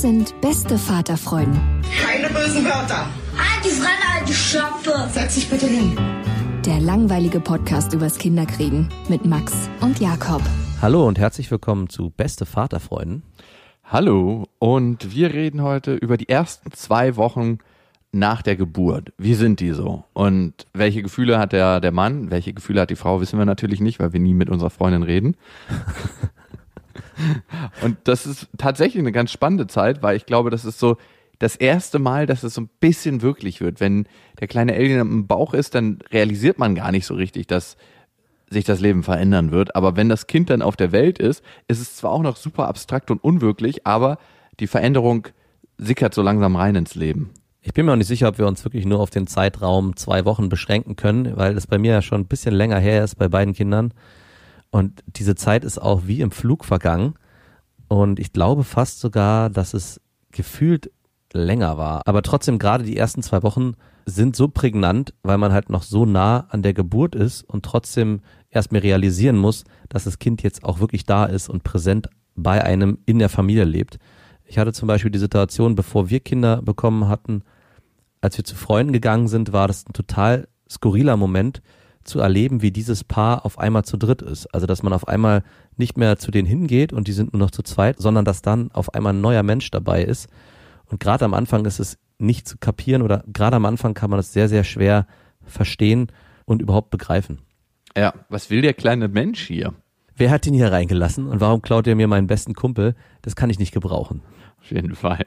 Das sind beste Vaterfreuden. Keine bösen Wörter. Die Fremde, alte Schöpfe! Setz dich bitte hin. Der langweilige Podcast übers Kinderkriegen mit Max und Jakob. Hallo und herzlich willkommen zu Beste Vaterfreuden. Hallo und wir reden heute über die ersten zwei Wochen nach der Geburt. Wie sind die so? Und welche Gefühle hat der, der Mann, welche Gefühle hat die Frau, wissen wir natürlich nicht, weil wir nie mit unserer Freundin reden. und das ist tatsächlich eine ganz spannende Zeit, weil ich glaube, das ist so das erste Mal, dass es so ein bisschen wirklich wird. Wenn der kleine Alien im Bauch ist, dann realisiert man gar nicht so richtig, dass sich das Leben verändern wird. Aber wenn das Kind dann auf der Welt ist, ist es zwar auch noch super abstrakt und unwirklich, aber die Veränderung sickert so langsam rein ins Leben. Ich bin mir auch nicht sicher, ob wir uns wirklich nur auf den Zeitraum zwei Wochen beschränken können, weil es bei mir ja schon ein bisschen länger her ist bei beiden Kindern. Und diese Zeit ist auch wie im Flug vergangen. Und ich glaube fast sogar, dass es gefühlt länger war. Aber trotzdem, gerade die ersten zwei Wochen sind so prägnant, weil man halt noch so nah an der Geburt ist und trotzdem erst mal realisieren muss, dass das Kind jetzt auch wirklich da ist und präsent bei einem in der Familie lebt. Ich hatte zum Beispiel die Situation, bevor wir Kinder bekommen hatten, als wir zu Freunden gegangen sind, war das ein total skurriler Moment zu erleben, wie dieses Paar auf einmal zu dritt ist. Also, dass man auf einmal nicht mehr zu denen hingeht und die sind nur noch zu zweit, sondern dass dann auf einmal ein neuer Mensch dabei ist. Und gerade am Anfang ist es nicht zu kapieren oder gerade am Anfang kann man es sehr, sehr schwer verstehen und überhaupt begreifen. Ja, was will der kleine Mensch hier? Wer hat ihn hier reingelassen und warum klaut er mir meinen besten Kumpel? Das kann ich nicht gebrauchen. Auf jeden Fall.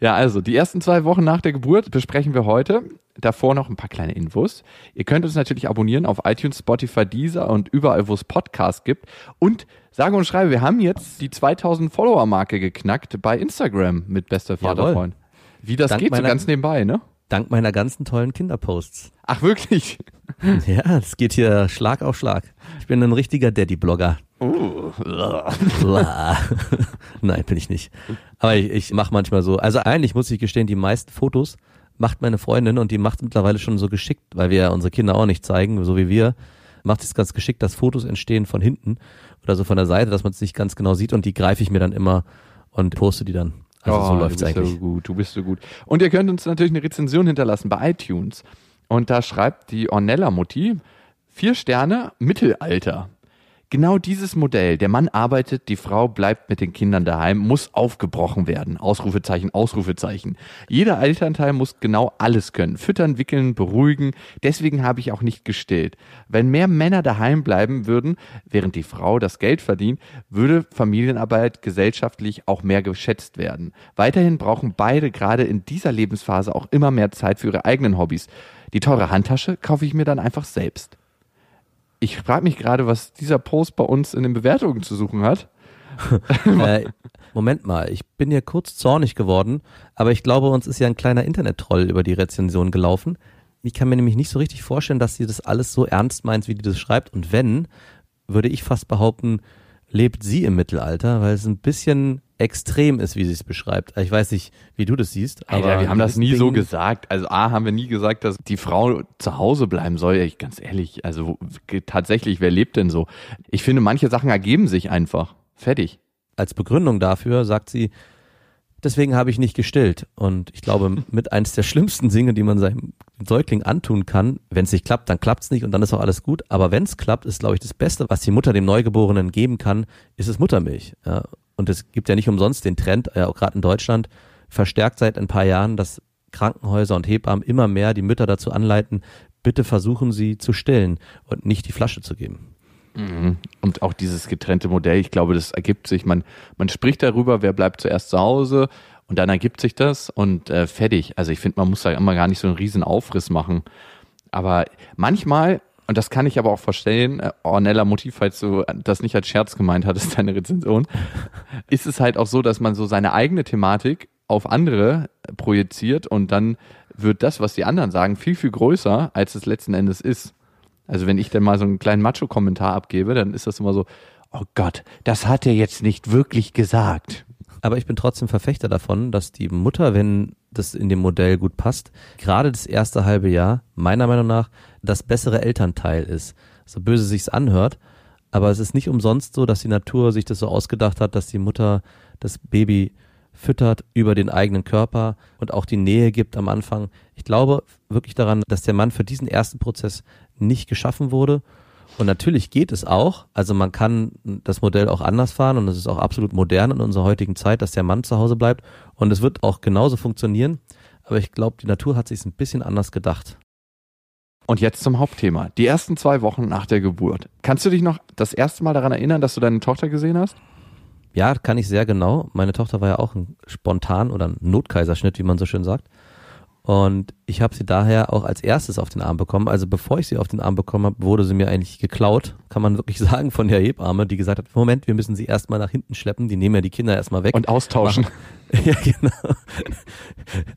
Ja, also die ersten zwei Wochen nach der Geburt besprechen wir heute. Davor noch ein paar kleine Infos. Ihr könnt uns natürlich abonnieren auf iTunes, Spotify, Deezer und überall, wo es Podcasts gibt. Und sage und schreibe, wir haben jetzt die 2000 Follower-Marke geknackt bei Instagram mit bester. Vaterfreund. Wie das Dank geht, so ganz nebenbei, ne? Dank meiner ganzen tollen Kinderposts. Ach, wirklich? Ja, es geht hier Schlag auf Schlag. Ich bin ein richtiger Daddy-Blogger. Blah. Nein, bin ich nicht. Aber ich, ich mache manchmal so. Also eigentlich muss ich gestehen, die meisten Fotos macht meine Freundin und die macht mittlerweile schon so geschickt, weil wir ja unsere Kinder auch nicht zeigen, so wie wir. Macht es ganz geschickt, dass Fotos entstehen von hinten oder so von der Seite, dass man es nicht ganz genau sieht und die greife ich mir dann immer und poste die dann. Also so Oh, läuft's du bist eigentlich. so gut, du bist so gut. Und ihr könnt uns natürlich eine Rezension hinterlassen bei iTunes. Und da schreibt die Ornella-Mutti, vier Sterne, Mittelalter. Genau dieses Modell. Der Mann arbeitet, die Frau bleibt mit den Kindern daheim, muss aufgebrochen werden. Ausrufezeichen, Ausrufezeichen. Jeder Elternteil muss genau alles können. Füttern, wickeln, beruhigen. Deswegen habe ich auch nicht gestillt. Wenn mehr Männer daheim bleiben würden, während die Frau das Geld verdient, würde Familienarbeit gesellschaftlich auch mehr geschätzt werden. Weiterhin brauchen beide gerade in dieser Lebensphase auch immer mehr Zeit für ihre eigenen Hobbys. Die teure Handtasche kaufe ich mir dann einfach selbst. Ich frage mich gerade, was dieser Post bei uns in den Bewertungen zu suchen hat. äh, Moment mal, ich bin hier kurz zornig geworden, aber ich glaube, uns ist ja ein kleiner Internet-Troll über die Rezension gelaufen. Ich kann mir nämlich nicht so richtig vorstellen, dass sie das alles so ernst meint, wie die das schreibt. Und wenn, würde ich fast behaupten, lebt sie im Mittelalter, weil es ein bisschen extrem ist, wie sie es beschreibt. Ich weiß nicht, wie du das siehst, aber Alter, wir haben das nie so Dingen- gesagt. Also A, haben wir nie gesagt, dass die Frau zu Hause bleiben soll. Ich, ganz ehrlich, also tatsächlich, wer lebt denn so? Ich finde, manche Sachen ergeben sich einfach. Fertig. als Begründung dafür sagt sie, Deswegen habe ich nicht gestillt. Und ich glaube, mit eins der schlimmsten Dinge, die man seinem Säugling antun kann, wenn es nicht klappt, dann klappt es nicht und dann ist auch alles gut. Aber wenn es klappt, ist, glaube ich, das Beste, was die Mutter dem Neugeborenen geben kann, ist es Muttermilch. Ja. Und es gibt ja nicht umsonst den Trend, ja, auch gerade in Deutschland, verstärkt seit ein paar Jahren, dass Krankenhäuser und Hebammen immer mehr die Mütter dazu anleiten, bitte versuchen Sie zu stillen und nicht die Flasche zu geben. Mhm. Und auch dieses getrennte Modell, ich glaube, das ergibt sich, man, man spricht darüber, wer bleibt zuerst zu Hause und dann ergibt sich das und äh, fertig. Also ich finde, man muss da immer gar nicht so einen riesen Aufriss machen. Aber manchmal, und das kann ich aber auch verstehen, äh, Ornella Motiv, falls du das nicht als Scherz gemeint hattest, deine Rezension, ist es halt auch so, dass man so seine eigene Thematik auf andere projiziert und dann wird das, was die anderen sagen, viel, viel größer, als es letzten Endes ist. Also wenn ich dann mal so einen kleinen Macho-Kommentar abgebe, dann ist das immer so, oh Gott, das hat er jetzt nicht wirklich gesagt. Aber ich bin trotzdem Verfechter davon, dass die Mutter, wenn das in dem Modell gut passt, gerade das erste halbe Jahr, meiner Meinung nach, das bessere Elternteil ist. So böse sich's anhört, aber es ist nicht umsonst so, dass die Natur sich das so ausgedacht hat, dass die Mutter das Baby füttert über den eigenen Körper und auch die Nähe gibt am Anfang. Ich glaube wirklich daran, dass der Mann für diesen ersten Prozess nicht geschaffen wurde. Und natürlich geht es auch. Also man kann das Modell auch anders fahren und es ist auch absolut modern in unserer heutigen Zeit, dass der Mann zu Hause bleibt. Und es wird auch genauso funktionieren. Aber ich glaube, die Natur hat sich ein bisschen anders gedacht. Und jetzt zum Hauptthema. Die ersten zwei Wochen nach der Geburt. Kannst du dich noch das erste Mal daran erinnern, dass du deine Tochter gesehen hast? Ja, kann ich sehr genau. Meine Tochter war ja auch ein Spontan oder ein Notkaiserschnitt, wie man so schön sagt. Und ich habe sie daher auch als erstes auf den Arm bekommen. Also bevor ich sie auf den Arm bekommen habe, wurde sie mir eigentlich geklaut, kann man wirklich sagen, von der Hebamme, die gesagt hat, Moment, wir müssen sie erstmal nach hinten schleppen, die nehmen ja die Kinder erstmal weg. Und austauschen. ja, genau.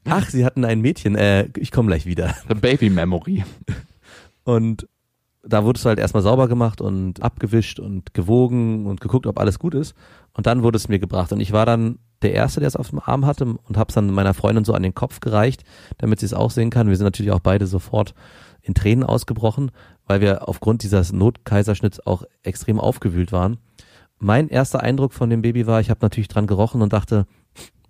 Ach, sie hatten ein Mädchen, äh, ich komme gleich wieder. The Baby Memory. Und da wurde es halt erstmal sauber gemacht und abgewischt und gewogen und geguckt, ob alles gut ist. Und dann wurde es mir gebracht. Und ich war dann der Erste, der es auf dem Arm hatte und habe es dann meiner Freundin so an den Kopf gereicht, damit sie es auch sehen kann. Wir sind natürlich auch beide sofort in Tränen ausgebrochen, weil wir aufgrund dieses Notkaiserschnitts auch extrem aufgewühlt waren. Mein erster Eindruck von dem Baby war, ich habe natürlich dran gerochen und dachte,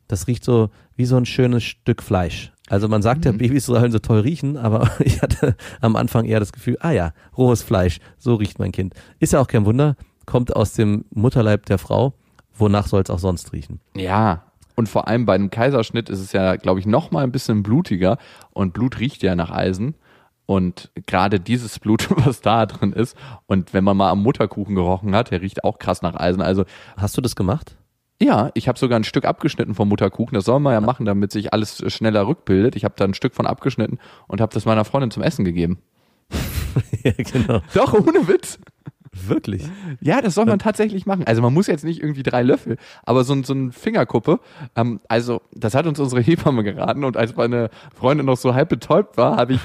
das riecht so wie so ein schönes Stück Fleisch. Also man sagt ja, mhm. Babys sollen so toll riechen, aber ich hatte am Anfang eher das Gefühl, ah ja, rohes Fleisch, so riecht mein Kind. Ist ja auch kein Wunder, kommt aus dem Mutterleib der Frau, wonach soll es auch sonst riechen? Ja, und vor allem bei einem Kaiserschnitt ist es ja, glaube ich, noch mal ein bisschen blutiger und Blut riecht ja nach Eisen. Und gerade dieses Blut, was da drin ist, und wenn man mal am Mutterkuchen gerochen hat, der riecht auch krass nach Eisen. Also hast du das gemacht? Ja, ich habe sogar ein Stück abgeschnitten vom Mutterkuchen. Das soll man ja machen, damit sich alles schneller rückbildet. Ich habe da ein Stück von abgeschnitten und habe das meiner Freundin zum Essen gegeben. ja, genau. Doch, ohne Witz. Wirklich? Ja, das soll man tatsächlich machen. Also man muss jetzt nicht irgendwie drei Löffel, aber so, ein so ein Fingerkuppe. Ähm, also das hat uns unsere Hebamme geraten und als meine Freundin noch so halb betäubt war, habe ich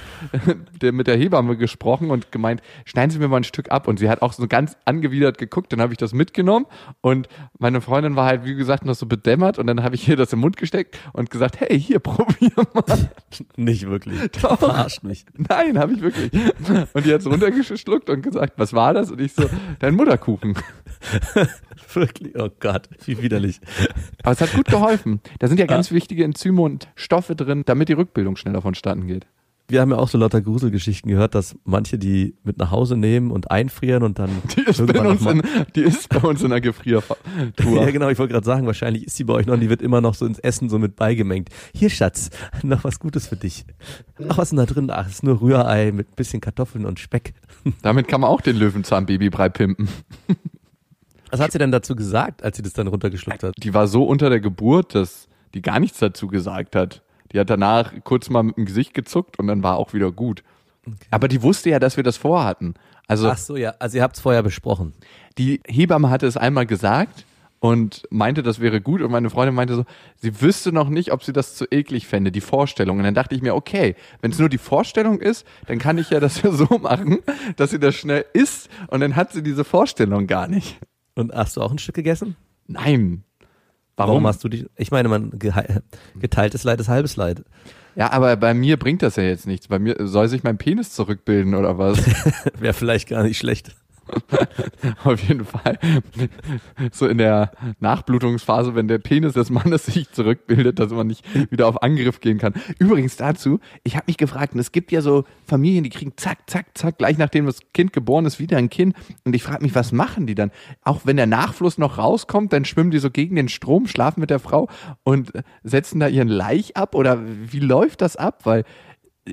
mit der Hebamme gesprochen und gemeint, schneiden Sie mir mal ein Stück ab. Und sie hat auch so ganz angewidert geguckt, dann habe ich das mitgenommen und meine Freundin war halt, wie gesagt, noch so bedämmert und dann habe ich ihr das im Mund gesteckt und gesagt, hey, hier, probier mal. Nicht wirklich. Doch. Verarscht mich. Nein, habe ich wirklich. Und die hat es runtergeschluckt und gesagt, was war das? Und ich so, dein Mutterkuchen. Wirklich, oh Gott, wie widerlich. Aber es hat gut geholfen. Da sind ja ganz ah. wichtige Enzyme und Stoffe drin, damit die Rückbildung schneller vonstatten geht. Wir haben ja auch so lauter Gruselgeschichten gehört, dass manche die mit nach Hause nehmen und einfrieren und dann. Die ist, bei uns, in, die ist bei uns in der Gefriertour. ja, genau, ich wollte gerade sagen, wahrscheinlich ist sie bei euch noch und die wird immer noch so ins Essen so mit beigemengt. Hier, Schatz, noch was Gutes für dich. Ach, was ist denn da drin? Ach, es ist nur Rührei mit ein bisschen Kartoffeln und Speck. Damit kann man auch den Löwenzahn-Babybrei pimpen. Was hat sie denn dazu gesagt, als sie das dann runtergeschluckt hat? Die war so unter der Geburt, dass die gar nichts dazu gesagt hat. Die hat danach kurz mal mit dem Gesicht gezuckt und dann war auch wieder gut. Okay. Aber die wusste ja, dass wir das vorhatten. Also, Ach so, ja. Also ihr habt es vorher besprochen. Die Hebamme hatte es einmal gesagt und meinte, das wäre gut. Und meine Freundin meinte so, sie wüsste noch nicht, ob sie das zu eklig fände, die Vorstellung. Und dann dachte ich mir, okay, wenn es nur die Vorstellung ist, dann kann ich ja das ja so machen, dass sie das schnell isst und dann hat sie diese Vorstellung gar nicht. Und hast du auch ein Stück gegessen? Nein. Warum, Warum hast du dich? Ich meine, man geteiltes Leid ist halbes Leid. Ja, aber bei mir bringt das ja jetzt nichts. Bei mir soll sich mein Penis zurückbilden oder was? Wäre vielleicht gar nicht schlecht. Auf jeden Fall. So in der Nachblutungsphase, wenn der Penis des Mannes sich zurückbildet, dass man nicht wieder auf Angriff gehen kann. Übrigens dazu, ich habe mich gefragt, und es gibt ja so Familien, die kriegen zack, zack, zack, gleich nachdem das Kind geboren ist, wieder ein Kind. Und ich frage mich, was machen die dann? Auch wenn der Nachfluss noch rauskommt, dann schwimmen die so gegen den Strom, schlafen mit der Frau und setzen da ihren Laich ab? Oder wie läuft das ab? Weil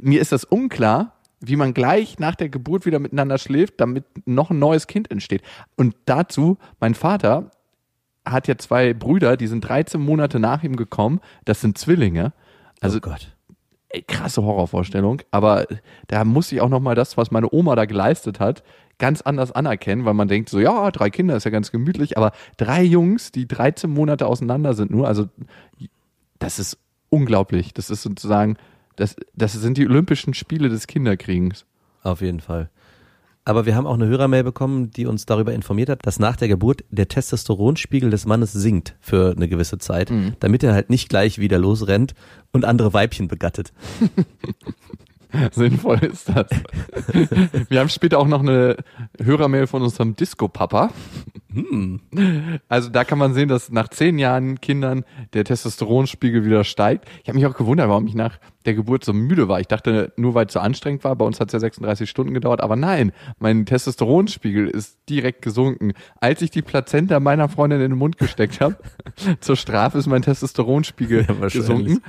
mir ist das unklar, wie man gleich nach der Geburt wieder miteinander schläft, damit noch ein neues Kind entsteht. Und dazu, mein Vater hat ja zwei Brüder, die sind 13 Monate nach ihm gekommen. Das sind Zwillinge. Also oh Gott. ey, krasse Horrorvorstellung. Aber da muss ich auch noch mal das, was meine Oma da geleistet hat, ganz anders anerkennen, weil man denkt so, ja, drei Kinder ist ja ganz gemütlich, aber drei Jungs, die 13 Monate auseinander sind nur, also das ist unglaublich. Das ist sozusagen, das, das sind die Olympischen Spiele des Kinderkriegens. Auf jeden Fall. Aber wir haben auch eine Hörermail bekommen, die uns darüber informiert hat, dass nach der Geburt der Testosteronspiegel des Mannes sinkt für eine gewisse Zeit, damit er halt nicht gleich wieder losrennt und andere Weibchen begattet. Sinnvoll ist das. Wir haben später auch noch eine Hörermail von unserem Disco-Papa. Also da kann man sehen, dass nach zehn Jahren Kindern der Testosteronspiegel wieder steigt. Ich habe mich auch gewundert, warum ich nach der Geburt so müde war. Ich dachte, nur weil es so anstrengend war, bei uns hat es ja 36 Stunden gedauert, aber nein, mein Testosteronspiegel ist direkt gesunken. Als ich die Plazenta meiner Freundin in den Mund gesteckt habe, zur Strafe ist mein Testosteronspiegel Ja, gesunken.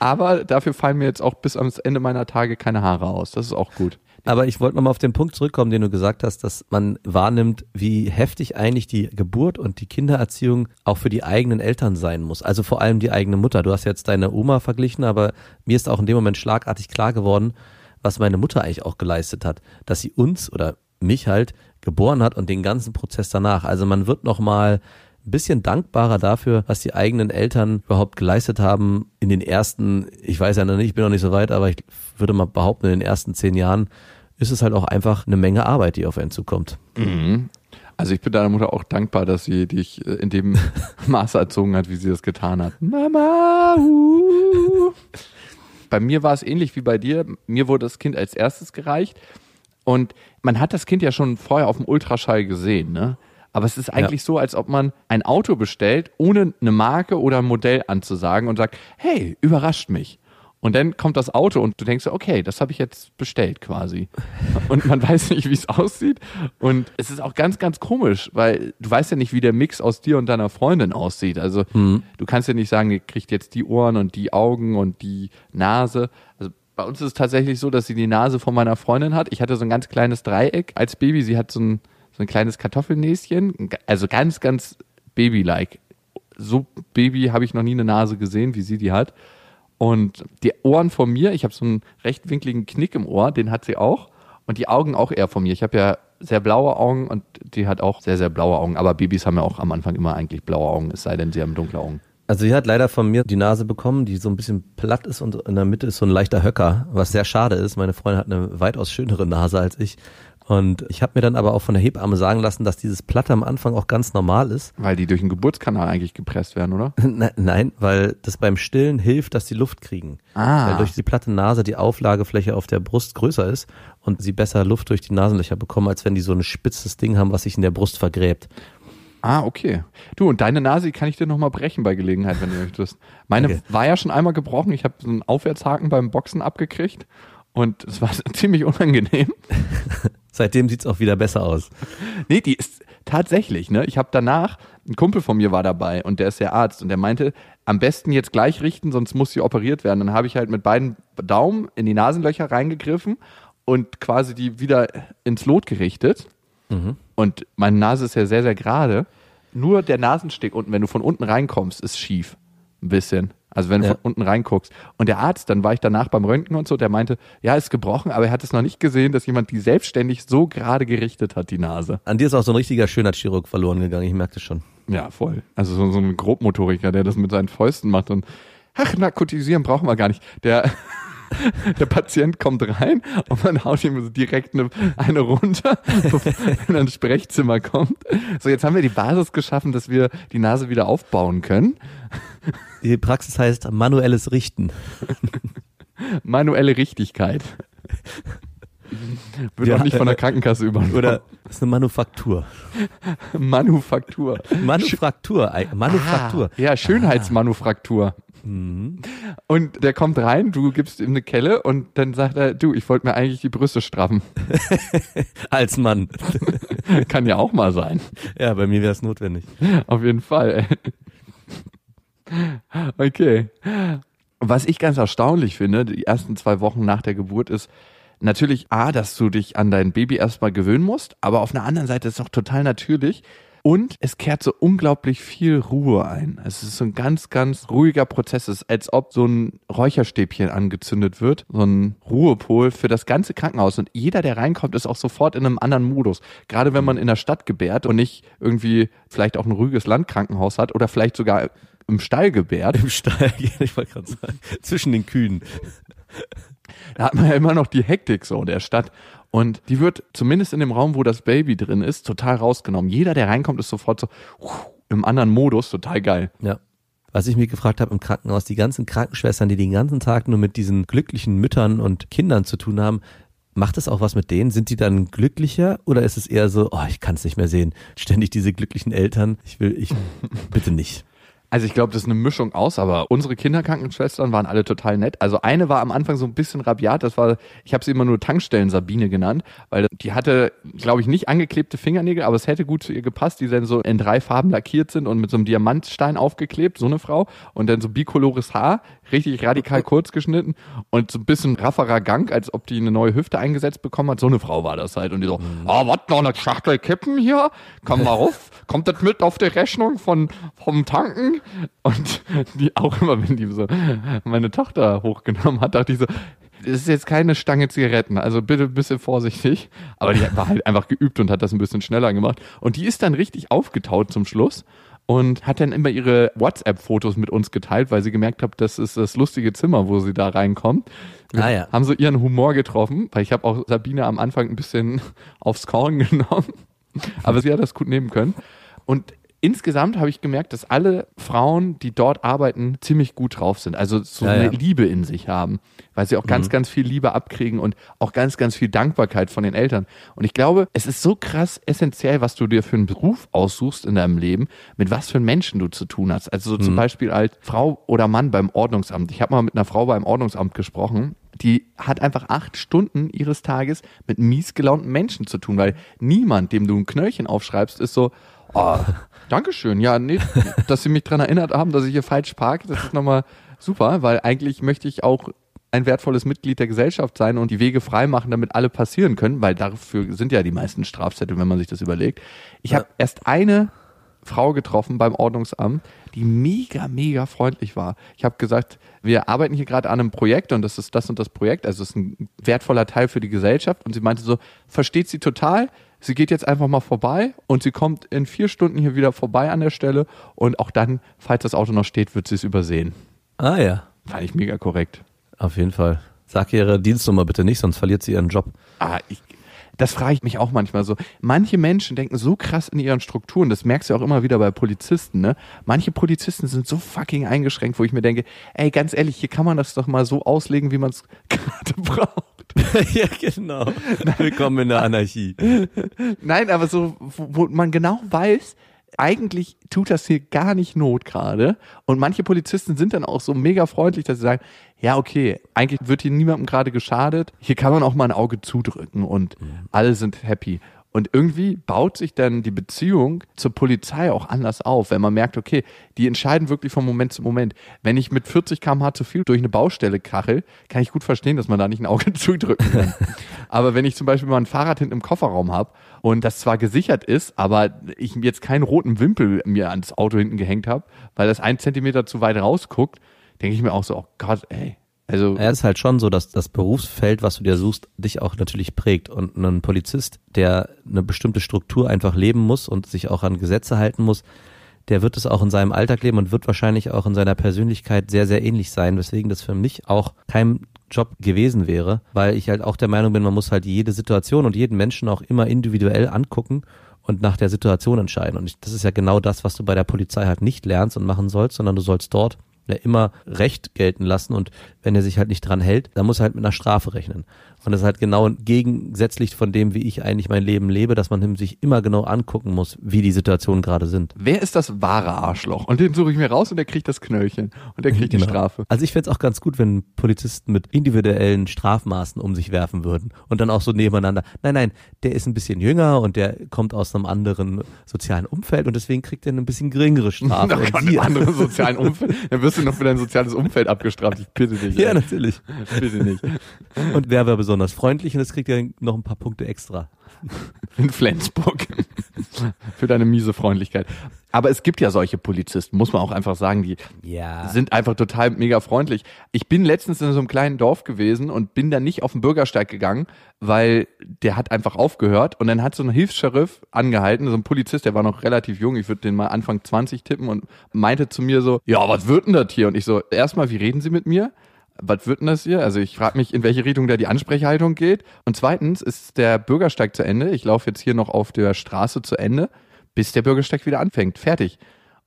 Aber dafür fallen mir jetzt auch bis ans Ende meiner Tage keine Haare aus. Das ist auch gut. Aber ich wollte nochmal auf den Punkt zurückkommen, den du gesagt hast, dass man wahrnimmt, wie heftig eigentlich die Geburt und die Kindererziehung auch für die eigenen Eltern sein muss. Also vor allem die eigene Mutter. Du hast jetzt deine Oma verglichen, aber mir ist auch in dem Moment schlagartig klar geworden, was meine Mutter eigentlich auch geleistet hat, dass sie uns oder mich halt geboren hat und den ganzen Prozess danach. Also man wird nochmal bisschen dankbarer dafür, was die eigenen Eltern überhaupt geleistet haben in den ersten, ich weiß ja noch nicht, ich bin noch nicht so weit, aber ich würde mal behaupten, in den ersten zehn Jahren ist es halt auch einfach eine Menge Arbeit, die auf einen zukommt. Also ich bin deiner Mutter auch dankbar, dass sie dich äh, in dem Maße erzogen hat, wie sie das getan hat. Mama. Uh. Bei mir war es ähnlich wie bei dir. Mir wurde das Kind als erstes gereicht und man hat das Kind ja schon vorher auf dem Ultraschall gesehen, ne? Aber es ist eigentlich so, als ob man ein Auto bestellt, ohne eine Marke oder ein Modell anzusagen und sagt, hey, überrascht mich. Und dann kommt das Auto und du denkst, so, okay, das habe ich jetzt bestellt quasi. Und man weiß nicht, wie es aussieht. Und es ist auch ganz, ganz komisch, weil du weißt ja nicht, wie der Mix aus dir und deiner Freundin aussieht. Also du kannst ja nicht sagen, ihr kriegt jetzt die Ohren und die Augen und die Nase. Also bei uns ist es tatsächlich so, dass sie die Nase von meiner Freundin hat. Ich hatte so ein ganz kleines Dreieck als Baby. Sie hat so ein, so ein kleines Kartoffelnäschen. Also ganz, ganz Baby-like. So Baby habe ich noch nie eine Nase gesehen, wie sie die hat. Und die Ohren von mir, ich habe so einen rechtwinkligen Knick im Ohr, den hat sie auch. Und die Augen auch eher von mir. Ich habe ja sehr blaue Augen und die hat auch sehr, sehr blaue Augen. Aber Babys haben ja auch am Anfang immer eigentlich blaue Augen, es sei denn, sie haben dunkle Augen. Also sie hat leider von mir die Nase bekommen, die so ein bisschen platt ist und in der Mitte ist so ein leichter Höcker, was sehr schade ist. Meine Freundin hat eine weitaus schönere Nase als ich. Und ich habe mir dann aber auch von der Hebamme sagen lassen, dass dieses Platte am Anfang auch ganz normal ist. Weil die durch den Geburtskanal eigentlich gepresst werden, oder? Ne- Nein, weil das beim Stillen hilft, dass die Luft kriegen. Ah. Weil durch die platte Nase die Auflagefläche auf der Brust größer ist und sie besser Luft durch die Nasenlöcher bekommen, als wenn die so ein spitzes Ding haben, was sich in der Brust vergräbt. Ah, okay. Du, und deine Nase die kann ich dir nochmal brechen bei Gelegenheit, wenn du möchtest. Meine Okay. war ja schon einmal gebrochen. Ich habe so einen Aufwärtshaken beim Boxen abgekriegt. Und es war ziemlich unangenehm. Seitdem sieht's auch wieder besser aus. Nee, die ist tatsächlich, ne? Ich habe danach, ein Kumpel von mir war dabei und der ist der Arzt und der meinte, am besten jetzt gleich richten, sonst muss sie operiert werden. Dann habe ich halt mit beiden Daumen in die Nasenlöcher reingegriffen und quasi die wieder ins Lot gerichtet. Und meine Nase ist ja sehr, sehr gerade. Nur der Nasensteg unten, wenn du von unten reinkommst, ist schief. Ein bisschen. Also wenn du Ja. von unten reinguckst. Und der Arzt, dann war ich danach beim Röntgen und so, der meinte, ja, ist gebrochen, aber er hat es noch nicht gesehen, dass jemand die selbstständig so gerade gerichtet hat, die Nase. An dir ist auch so ein richtiger Schönheitschirurg verloren gegangen, ich merke das schon. Ja, voll. Also so, so ein Grobmotoriker, der das mit seinen Fäusten macht und ach, narkotisieren brauchen wir gar nicht. Der, der Patient kommt rein und man haut ihm so direkt eine, eine runter, wenn er ins Sprechzimmer kommt. So, jetzt haben wir die Basis geschaffen, dass wir die Nase wieder aufbauen können. Die Praxis heißt manuelles Richten. Manuelle Richtigkeit. Wird Ja, auch nicht von der Krankenkasse übernommen. Oder das ist eine Manufaktur. Manufaktur. Manufaktur. Manufaktur. Ah, ja, Schönheitsmanufaktur. Mhm. Und der kommt rein, du gibst ihm eine Kelle und dann sagt er, du, ich wollte mir eigentlich die Brüste straffen. Als Mann. Kann ja auch mal sein. Ja, bei mir wäre es notwendig. Auf jeden Fall. Okay. Was ich ganz erstaunlich finde, die ersten zwei Wochen nach der Geburt ist, natürlich A, dass du dich an dein Baby erstmal gewöhnen musst, aber auf einer anderen Seite ist es auch total natürlich. Und es kehrt so unglaublich viel Ruhe ein. Es ist so ein ganz, ganz ruhiger Prozess. Es ist, als ob so ein Räucherstäbchen angezündet wird. So ein Ruhepol für das ganze Krankenhaus. Und jeder, der reinkommt, ist auch sofort in einem anderen Modus. Gerade wenn man in der Stadt gebärt und nicht irgendwie vielleicht auch ein ruhiges Landkrankenhaus hat oder vielleicht sogar im Stall gebärt. Im Stall, ich wollte gerade sagen, zwischen den Kühen. Da hat man ja immer noch die Hektik so der Stadt. Und die wird zumindest in dem Raum, wo das Baby drin ist, total rausgenommen. Jeder, der reinkommt, ist sofort so uh, im anderen Modus, total geil. Ja. Was ich mich gefragt habe im Krankenhaus, die ganzen Krankenschwestern, die den ganzen Tag nur mit diesen glücklichen Müttern und Kindern zu tun haben, macht es auch was mit denen? Sind die dann glücklicher oder ist es eher so, oh, ich kann es nicht mehr sehen, ständig diese glücklichen Eltern, ich will, ich, bitte nicht. Also ich glaube, das ist eine Mischung aus, aber unsere Kinderkrankenschwestern waren alle total nett. Also eine war am Anfang so ein bisschen rabiat, das war, ich habe sie immer nur Tankstellen Sabine genannt, weil die hatte, glaube ich, nicht angeklebte Fingernägel, aber es hätte gut zu ihr gepasst, die dann so in drei Farben lackiert sind und mit so einem Diamantstein aufgeklebt, so eine Frau. Und dann so bicolores Haar, richtig radikal kurz geschnitten und so ein bisschen rafferer Gang, als ob die eine neue Hüfte eingesetzt bekommen hat. So eine Frau war das halt. Und die so, ah, was, noch eine Schachtel Kippen hier? Komm mal rauf. Kommt das mit auf die Rechnung von, vom Tanken? Und die auch immer, wenn die so meine Tochter hochgenommen hat, dachte ich so, das ist jetzt keine Stange Zigaretten, also bitte ein bisschen vorsichtig. Aber die war halt einfach geübt und hat das ein bisschen schneller gemacht. Und die ist dann richtig aufgetaut zum Schluss und hat dann immer ihre WhatsApp-Fotos mit uns geteilt, weil sie gemerkt hat, das ist das lustige Zimmer, wo sie da reinkommt. Wir Ah ja. Haben so ihren Humor getroffen, weil ich habe auch Sabine am Anfang ein bisschen aufs Korn genommen, aber sie hat das gut nehmen können. Und insgesamt habe ich gemerkt, dass alle Frauen, die dort arbeiten, ziemlich gut drauf sind. Also so Ja, eine ja. Liebe in sich haben, weil sie auch ganz, ganz viel Liebe abkriegen und auch ganz, ganz viel Dankbarkeit von den Eltern. Und ich glaube, es ist so krass essentiell, was du dir für einen Beruf aussuchst in deinem Leben, mit was für Menschen du zu tun hast. Also so zum Beispiel als Frau oder Mann beim Ordnungsamt. Ich habe mal mit einer Frau beim Ordnungsamt gesprochen. Die hat einfach acht Stunden ihres Tages mit mies gelaunten Menschen zu tun, weil niemand, dem du ein Knöllchen aufschreibst, ist so, oh, Dankeschön. Ja, nee, dass Sie mich dran erinnert haben, dass ich hier falsch parke, das ist nochmal super, weil eigentlich möchte ich auch ein wertvolles Mitglied der Gesellschaft sein und die Wege frei machen, damit alle passieren können, weil dafür sind ja die meisten Strafzettel, wenn man sich das überlegt. Ich habe erst eine Frau getroffen beim Ordnungsamt, die mega, mega freundlich war. Ich habe gesagt, wir arbeiten hier gerade an einem Projekt und das ist das und das Projekt, also es ist ein wertvoller Teil für die Gesellschaft. Und sie meinte so, versteht sie total, sie geht jetzt einfach mal vorbei und sie kommt in vier Stunden hier wieder vorbei an der Stelle und auch dann, falls das Auto noch steht, wird sie es übersehen. Ah ja, Fand ich mega korrekt. auf jeden Fall. Sag ihre Dienstnummer bitte nicht, sonst verliert sie ihren Job. Ah, ich, das frage ich mich auch manchmal so. Manche Menschen denken so krass in ihren Strukturen, das merkst du auch immer wieder bei Polizisten, ne? Manche Polizisten sind so fucking eingeschränkt, wo ich mir denke, ey, ganz ehrlich, hier kann man das doch mal so auslegen, wie man es gerade braucht. ja, genau. Willkommen in der Anarchie. Nein, aber so, wo, wo man genau weiß, eigentlich tut das hier gar nicht Not gerade. Und manche Polizisten sind dann auch so mega freundlich, dass sie sagen, ja, okay, eigentlich wird hier niemandem gerade geschadet. Hier kann man auch mal ein Auge zudrücken und alle sind happy. Und irgendwie baut sich dann die Beziehung zur Polizei auch anders auf, wenn man merkt, okay, die entscheiden wirklich von Moment zu Moment. Wenn ich mit 40 km/h zu viel durch eine Baustelle kachel, kann ich gut verstehen, dass man da nicht ein Auge zudrücken kann. aber wenn ich zum Beispiel mal ein Fahrrad hinten im Kofferraum habe und das zwar gesichert ist, aber ich jetzt keinen roten Wimpel mir ans Auto hinten gehängt habe, weil das ein Zentimeter zu weit rausguckt, denke ich mir auch so, oh Gott, ey. Also, Ja, ist halt schon so, dass das Berufsfeld, was du dir suchst, dich auch natürlich prägt. Und ein Polizist, der eine bestimmte Struktur einfach leben muss und sich auch an Gesetze halten muss, der wird es auch in seinem Alltag leben und wird wahrscheinlich auch in seiner Persönlichkeit sehr, sehr ähnlich sein, weswegen das für mich auch kein Job gewesen wäre, weil ich halt auch der Meinung bin, man muss halt jede Situation und jeden Menschen auch immer individuell angucken und nach der Situation entscheiden. Und ich, das ist ja genau das, was du bei der Polizei halt nicht lernst und machen sollst, sondern du sollst dort immer Recht gelten lassen und wenn er sich halt nicht dran hält, dann muss er halt mit einer Strafe rechnen. Und das ist halt genau gegensätzlich von dem, wie ich eigentlich mein Leben lebe, dass man sich immer genau angucken muss, wie die Situationen gerade sind. Wer ist das wahre Arschloch? Und den suche ich mir raus und der kriegt das Knöllchen. Und der kriegt die Genau. Strafe. Also ich fände es auch ganz gut, wenn Polizisten mit individuellen Strafmaßen um sich werfen würden und dann auch so nebeneinander. Nein, nein, der ist ein bisschen jünger und der kommt aus einem anderen sozialen Umfeld und deswegen kriegt er eine bisschen geringere Strafe. Da kann im anderen sozialen Umfeld. Dann wirst du noch für dein soziales Umfeld abgestraft. Ich bitte dich. ja, natürlich. bitte nicht. Und wer war besonders freundlich und das kriegt er noch ein paar Punkte extra. In Flensburg. für deine miese Freundlichkeit. Aber es gibt ja solche Polizisten, muss man auch einfach sagen, die Ja. sind einfach total mega freundlich. Ich bin letztens in so einem kleinen Dorf gewesen und bin da nicht auf den Bürgersteig gegangen, weil der hat einfach aufgehört und dann hat so ein Hilfs-Sheriff angehalten, so ein Polizist, der war noch relativ jung, ich würde den mal Anfang 20 tippen und meinte zu mir so, ja, was wird denn das hier? Und ich so, erstmal, wie reden Sie mit mir? Was wird denn das hier? Also ich frage mich, in welche Richtung da die Ansprechhaltung geht. Und zweitens ist der Bürgersteig zu Ende. Ich laufe jetzt hier noch auf der Straße zu Ende, bis der Bürgersteig wieder anfängt. Fertig.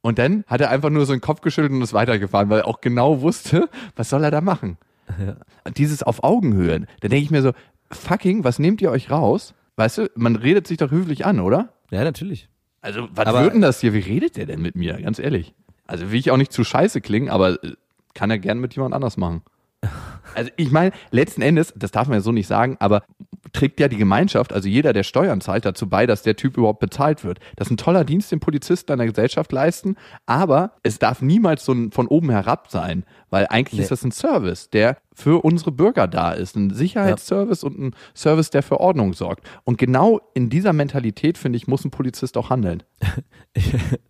Und dann hat er einfach nur so den Kopf geschüttelt und ist weitergefahren, weil er auch genau wusste, was soll er da machen. Und dieses auf Augenhöhe, da denke ich mir so, fucking, was nehmt ihr euch raus? Weißt du, man redet sich doch höflich an, oder? Ja, natürlich. Also, was Aber- wird denn das hier? Wie redet der denn mit mir? Ganz ehrlich. Also, will ich auch nicht zu scheiße klingen, aber äh, kann er gern mit jemand anders machen. Also, ich meine, letzten Endes, das darf man ja so nicht sagen, aber trägt ja die Gemeinschaft, also jeder, der Steuern zahlt, dazu bei, dass der Typ überhaupt bezahlt wird. Das ist ein toller Dienst, den Polizisten an der Gesellschaft leisten, aber es darf niemals so ein von oben herab sein, weil eigentlich Nee. ist das ein Service, der für unsere Bürger da ist. Ein Sicherheitsservice und ein Service, der für Ordnung sorgt. Und genau in dieser Mentalität, finde ich, muss ein Polizist auch handeln.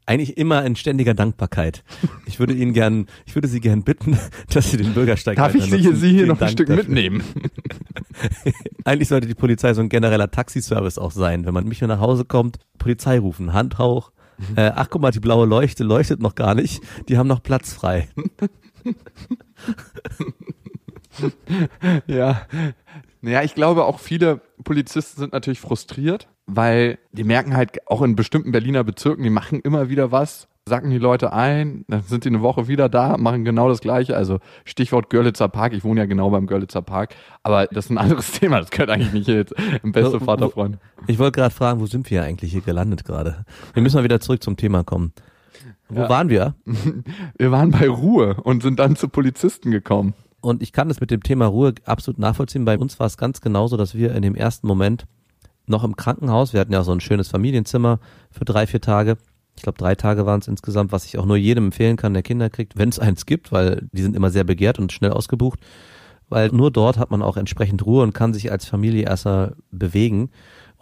Eigentlich immer in ständiger Dankbarkeit. Ich würde Ihnen gern, ich würde Sie gern bitten, dass Sie den Bürgersteig Darf ich Sie hier. Sie hier noch ein Dank Stück dafür. mitnehmen? Eigentlich sollte die Polizei so ein genereller Taxiservice auch sein. Wenn man mich nach Hause kommt, Polizei rufen, Handhauch. Mhm. Äh, ach, guck mal, die blaue Leuchte leuchtet noch gar nicht. Die haben noch Platz frei. Ja. Naja, ich glaube auch viele Polizisten sind natürlich frustriert, weil die merken halt auch in bestimmten Berliner Bezirken, die machen immer wieder was, sacken die Leute ein, dann sind die eine Woche wieder da, machen genau das Gleiche. Also Stichwort Görlitzer Park, ich wohne ja genau beim Görlitzer Park, aber das ist ein anderes Thema, das gehört eigentlich nicht jetzt im beste So, wo- Vaterfreund. Ich wollte gerade fragen, wo sind wir eigentlich hier gelandet gerade? Wir müssen mal wieder zurück zum Thema kommen. Wo Ja. waren wir? Wir waren bei Ruhe und sind dann zu Polizisten gekommen. Und ich kann das mit dem Thema Ruhe absolut nachvollziehen. Bei uns war es ganz genauso, dass wir in dem ersten Moment noch im Krankenhaus, wir hatten ja so ein schönes Familienzimmer für drei, vier Tage. Ich glaube, drei Tage waren es insgesamt, was ich auch nur jedem empfehlen kann, der Kinder kriegt, wenn es eins gibt, weil die sind immer sehr begehrt und schnell ausgebucht. Weil nur dort hat man auch entsprechend Ruhe und kann sich als Familie erstmal bewegen.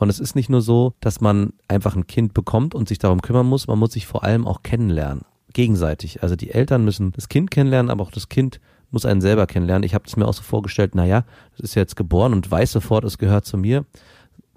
Und es ist nicht nur so, dass man einfach ein Kind bekommt und sich darum kümmern muss, man muss sich vor allem auch kennenlernen. Gegenseitig. Also die Eltern müssen das Kind kennenlernen, aber auch das Kind muss einen selber kennenlernen. Ich habe es mir auch so vorgestellt, naja, das ist jetzt geboren und weiß sofort, es gehört zu mir.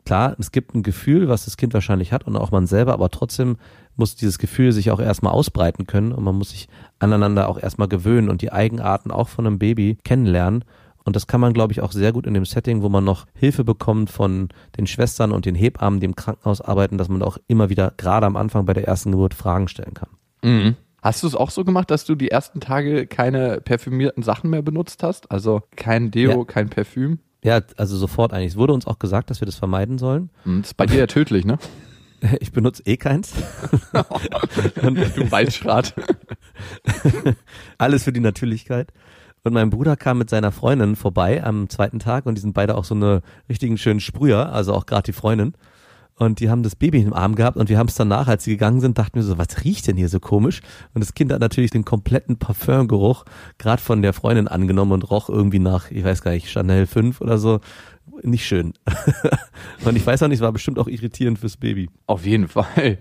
Klar, es gibt ein Gefühl, was das Kind wahrscheinlich hat und auch man selber, aber trotzdem muss dieses Gefühl sich auch erstmal ausbreiten können und man muss sich aneinander auch erstmal gewöhnen und die Eigenarten auch von einem Baby kennenlernen. Und das kann man, glaube ich, auch sehr gut in dem Setting, wo man noch Hilfe bekommt von den Schwestern und den Hebammen, die im Krankenhaus arbeiten, dass man auch immer wieder, gerade am Anfang bei der ersten Geburt, Fragen stellen kann. Mhm. Hast du es auch so gemacht, dass du die ersten Tage keine parfümierten Sachen mehr benutzt hast? Also kein Deo, Ja. kein Parfüm? Ja, also sofort eigentlich. Es wurde uns auch gesagt, dass wir das vermeiden sollen. Hm, Das ist bei dir ja tödlich, ne? Ich benutze eh keins. Du Waldschrat. Alles für die Natürlichkeit. Und mein Bruder kam mit seiner Freundin vorbei am zweiten Tag und die sind beide auch so eine richtigen schönen Sprüher, also auch gerade die Freundin. Und die haben das Baby im Arm gehabt und wir haben es danach, als sie gegangen sind, dachten wir so, was riecht denn hier so komisch? Und das Kind hat natürlich den kompletten Parfümgeruch gerade von der Freundin angenommen und roch irgendwie nach, ich weiß gar nicht, Chanel 5 oder so. Nicht schön. und ich weiß auch nicht, es war bestimmt auch irritierend fürs Baby. Auf jeden Fall.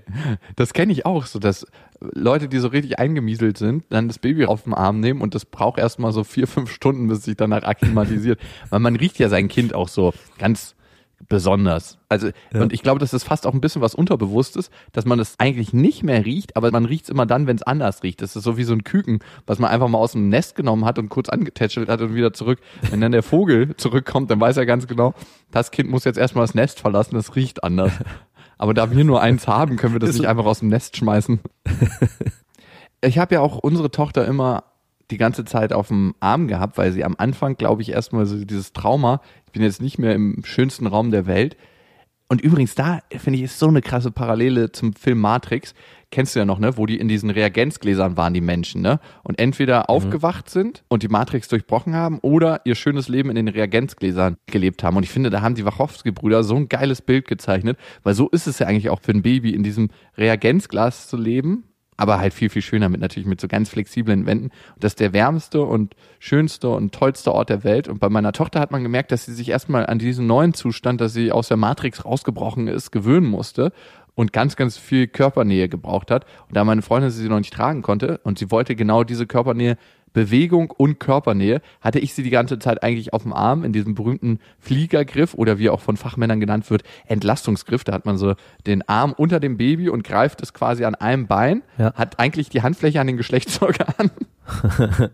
Das kenne ich auch, so dass Leute, die so richtig eingemieselt sind, dann das Baby auf den Arm nehmen und das braucht erstmal so vier, fünf Stunden, bis sich danach akklimatisiert. Weil man riecht ja sein Kind auch so ganz besonders. Also, Ja. und ich glaube, dass das fast auch ein bisschen was Unterbewusstes, dass man es eigentlich nicht mehr riecht, aber man riecht es immer dann, wenn es anders riecht. Das ist so wie so ein Küken, was man einfach mal aus dem Nest genommen hat und kurz angetätschelt hat und wieder zurück. Wenn dann der Vogel zurückkommt, dann weiß er ganz genau, das Kind muss jetzt erstmal das Nest verlassen, das riecht anders. Aber da wir nur eins haben, können wir das Ist nicht einfach aus dem Nest schmeißen. Ich habe ja auch unsere Tochter immer die ganze Zeit auf dem Arm gehabt, weil sie am Anfang, glaube ich, erstmal so dieses Trauma, bin jetzt nicht mehr im schönsten Raum der Welt. Und übrigens, da finde ich, ist so eine krasse Parallele zum Film Matrix. Kennst du ja noch, ne? Wo die in diesen Reagenzgläsern waren, die Menschen, ne? Und entweder aufgewacht sind und die Matrix durchbrochen haben oder ihr schönes Leben in den Reagenzgläsern gelebt haben. Und ich finde, da haben die Wachowski-Brüder so ein geiles Bild gezeichnet, weil so ist es ja eigentlich auch für ein Baby, in diesem Reagenzglas zu leben aber halt viel, viel schöner mit natürlich mit so ganz flexiblen Wänden. Und das ist der wärmste und schönste und tollste Ort der Welt. Und bei meiner Tochter hat man gemerkt, dass sie sich erstmal an diesen neuen Zustand, dass sie aus der Matrix rausgebrochen ist, gewöhnen musste und ganz, ganz viel Körpernähe gebraucht hat. Und da meine Freundin sie noch nicht tragen konnte und sie wollte genau diese Körpernähe Bewegung und Körpernähe hatte ich sie die ganze Zeit eigentlich auf dem Arm in diesem berühmten Fliegergriff oder wie auch von Fachmännern genannt wird, Entlastungsgriff. Da hat man so den Arm unter dem Baby und greift es quasi an einem Bein, Ja. hat eigentlich die Handfläche an den Geschlechtsorganen.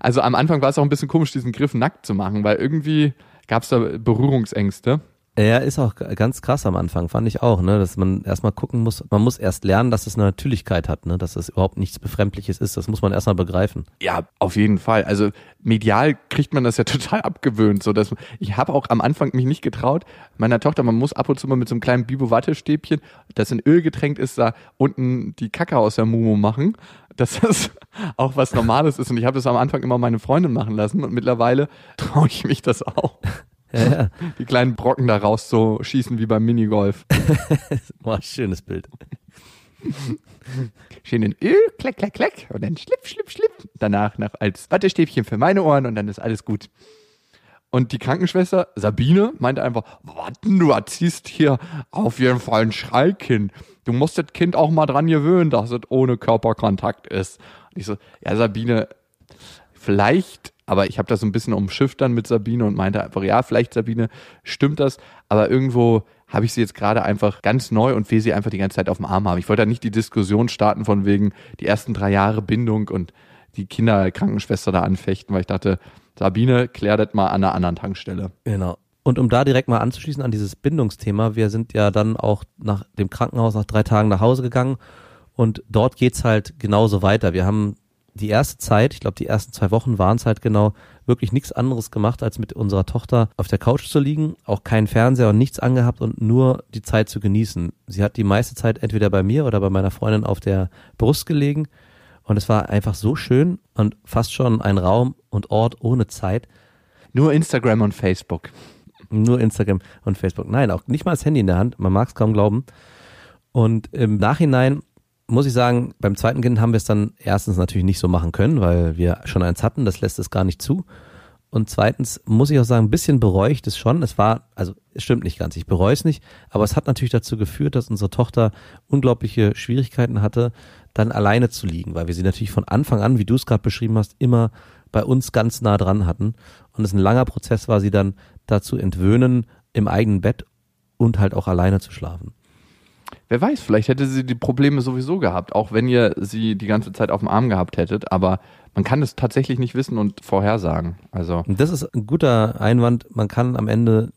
also am Anfang war es auch ein bisschen komisch, diesen Griff nackt zu machen, weil irgendwie gab es da Berührungsängste. Er ist auch ganz krass am Anfang, fand ich auch, ne, dass man erstmal gucken muss, man muss erst lernen, dass es eine Natürlichkeit hat, ne, dass es überhaupt nichts Befremdliches ist, das muss man erstmal begreifen. Ja, auf jeden Fall. Also medial kriegt man das ja total abgewöhnt, so dass ich habe auch am Anfang mich nicht getraut. Meiner Tochter, man muss ab und zu mal mit so einem kleinen Bibo Wattestäbchen, das in Öl getränkt ist, da unten die Kacke aus der Mumu machen, dass das auch was Normales ist. Und ich habe das am Anfang immer meine Freundin machen lassen und mittlerweile traue ich mich das auch. Ja. Die kleinen Brocken da raus zu schießen wie beim Minigolf. Boah, schönes Bild. Schön in Öl, kleck, kleck, kleck und dann schlipp, schlipp, schlipp. Danach noch als Wattestäbchen für meine Ohren und dann ist alles gut. Und die Krankenschwester Sabine meinte einfach, warten, du erziehst hier auf jeden Fall ein Schreikind. Du musst das Kind auch mal dran gewöhnen, dass es ohne Körperkontakt ist. Und ich so, ja Sabine, vielleicht, aber ich habe das so ein bisschen umschifft dann mit Sabine und meinte einfach, ja, vielleicht Sabine, stimmt das, aber irgendwo habe ich sie jetzt gerade einfach ganz neu und will sie einfach die ganze Zeit auf dem Arm haben. Ich wollte da nicht die Diskussion starten von wegen die ersten drei Jahre Bindung und die Kinderkrankenschwester da anfechten, weil ich dachte, Sabine, klär das mal an einer anderen Tankstelle. Genau. Und um da direkt mal anzuschließen an dieses Bindungsthema, wir sind ja dann auch nach dem Krankenhaus nach drei Tagen nach Hause gegangen und dort geht's halt genauso weiter. Wir haben die erste Zeit, ich glaube die ersten zwei Wochen waren es halt genau, wirklich nichts anderes gemacht, als mit unserer Tochter auf der Couch zu liegen, auch keinen Fernseher und nichts angehabt und nur die Zeit zu genießen. Sie hat die meiste Zeit entweder bei mir oder bei meiner Freundin auf der Brust gelegen und es war einfach so schön und fast schon ein Raum und Ort ohne Zeit. Nur Instagram und Facebook. Nur Instagram und Facebook. Nein, auch nicht mal das Handy in der Hand. Man mag es kaum glauben. Und im Nachhinein muss ich sagen, beim zweiten Kind haben wir es dann erstens natürlich nicht so machen können, weil wir schon eins hatten. Das lässt es gar nicht zu. Und zweitens muss ich auch sagen, ein bisschen bereue ich das schon. Es war, also es stimmt nicht ganz, ich bereue es nicht, aber es hat natürlich dazu geführt, dass unsere Tochter unglaubliche Schwierigkeiten hatte, dann alleine zu liegen, weil wir sie natürlich von Anfang an, wie du es gerade beschrieben hast, immer bei uns ganz nah dran hatten. Und es ein langer Prozess war, sie dann dazu entwöhnen, im eigenen Bett und halt auch alleine zu schlafen. Wer weiß, vielleicht hätte sie die Probleme sowieso gehabt, auch wenn ihr sie die ganze Zeit auf dem Arm gehabt hättet. Aber man kann es tatsächlich nicht wissen und vorhersagen. Also das ist ein guter Einwand. Man kann am Ende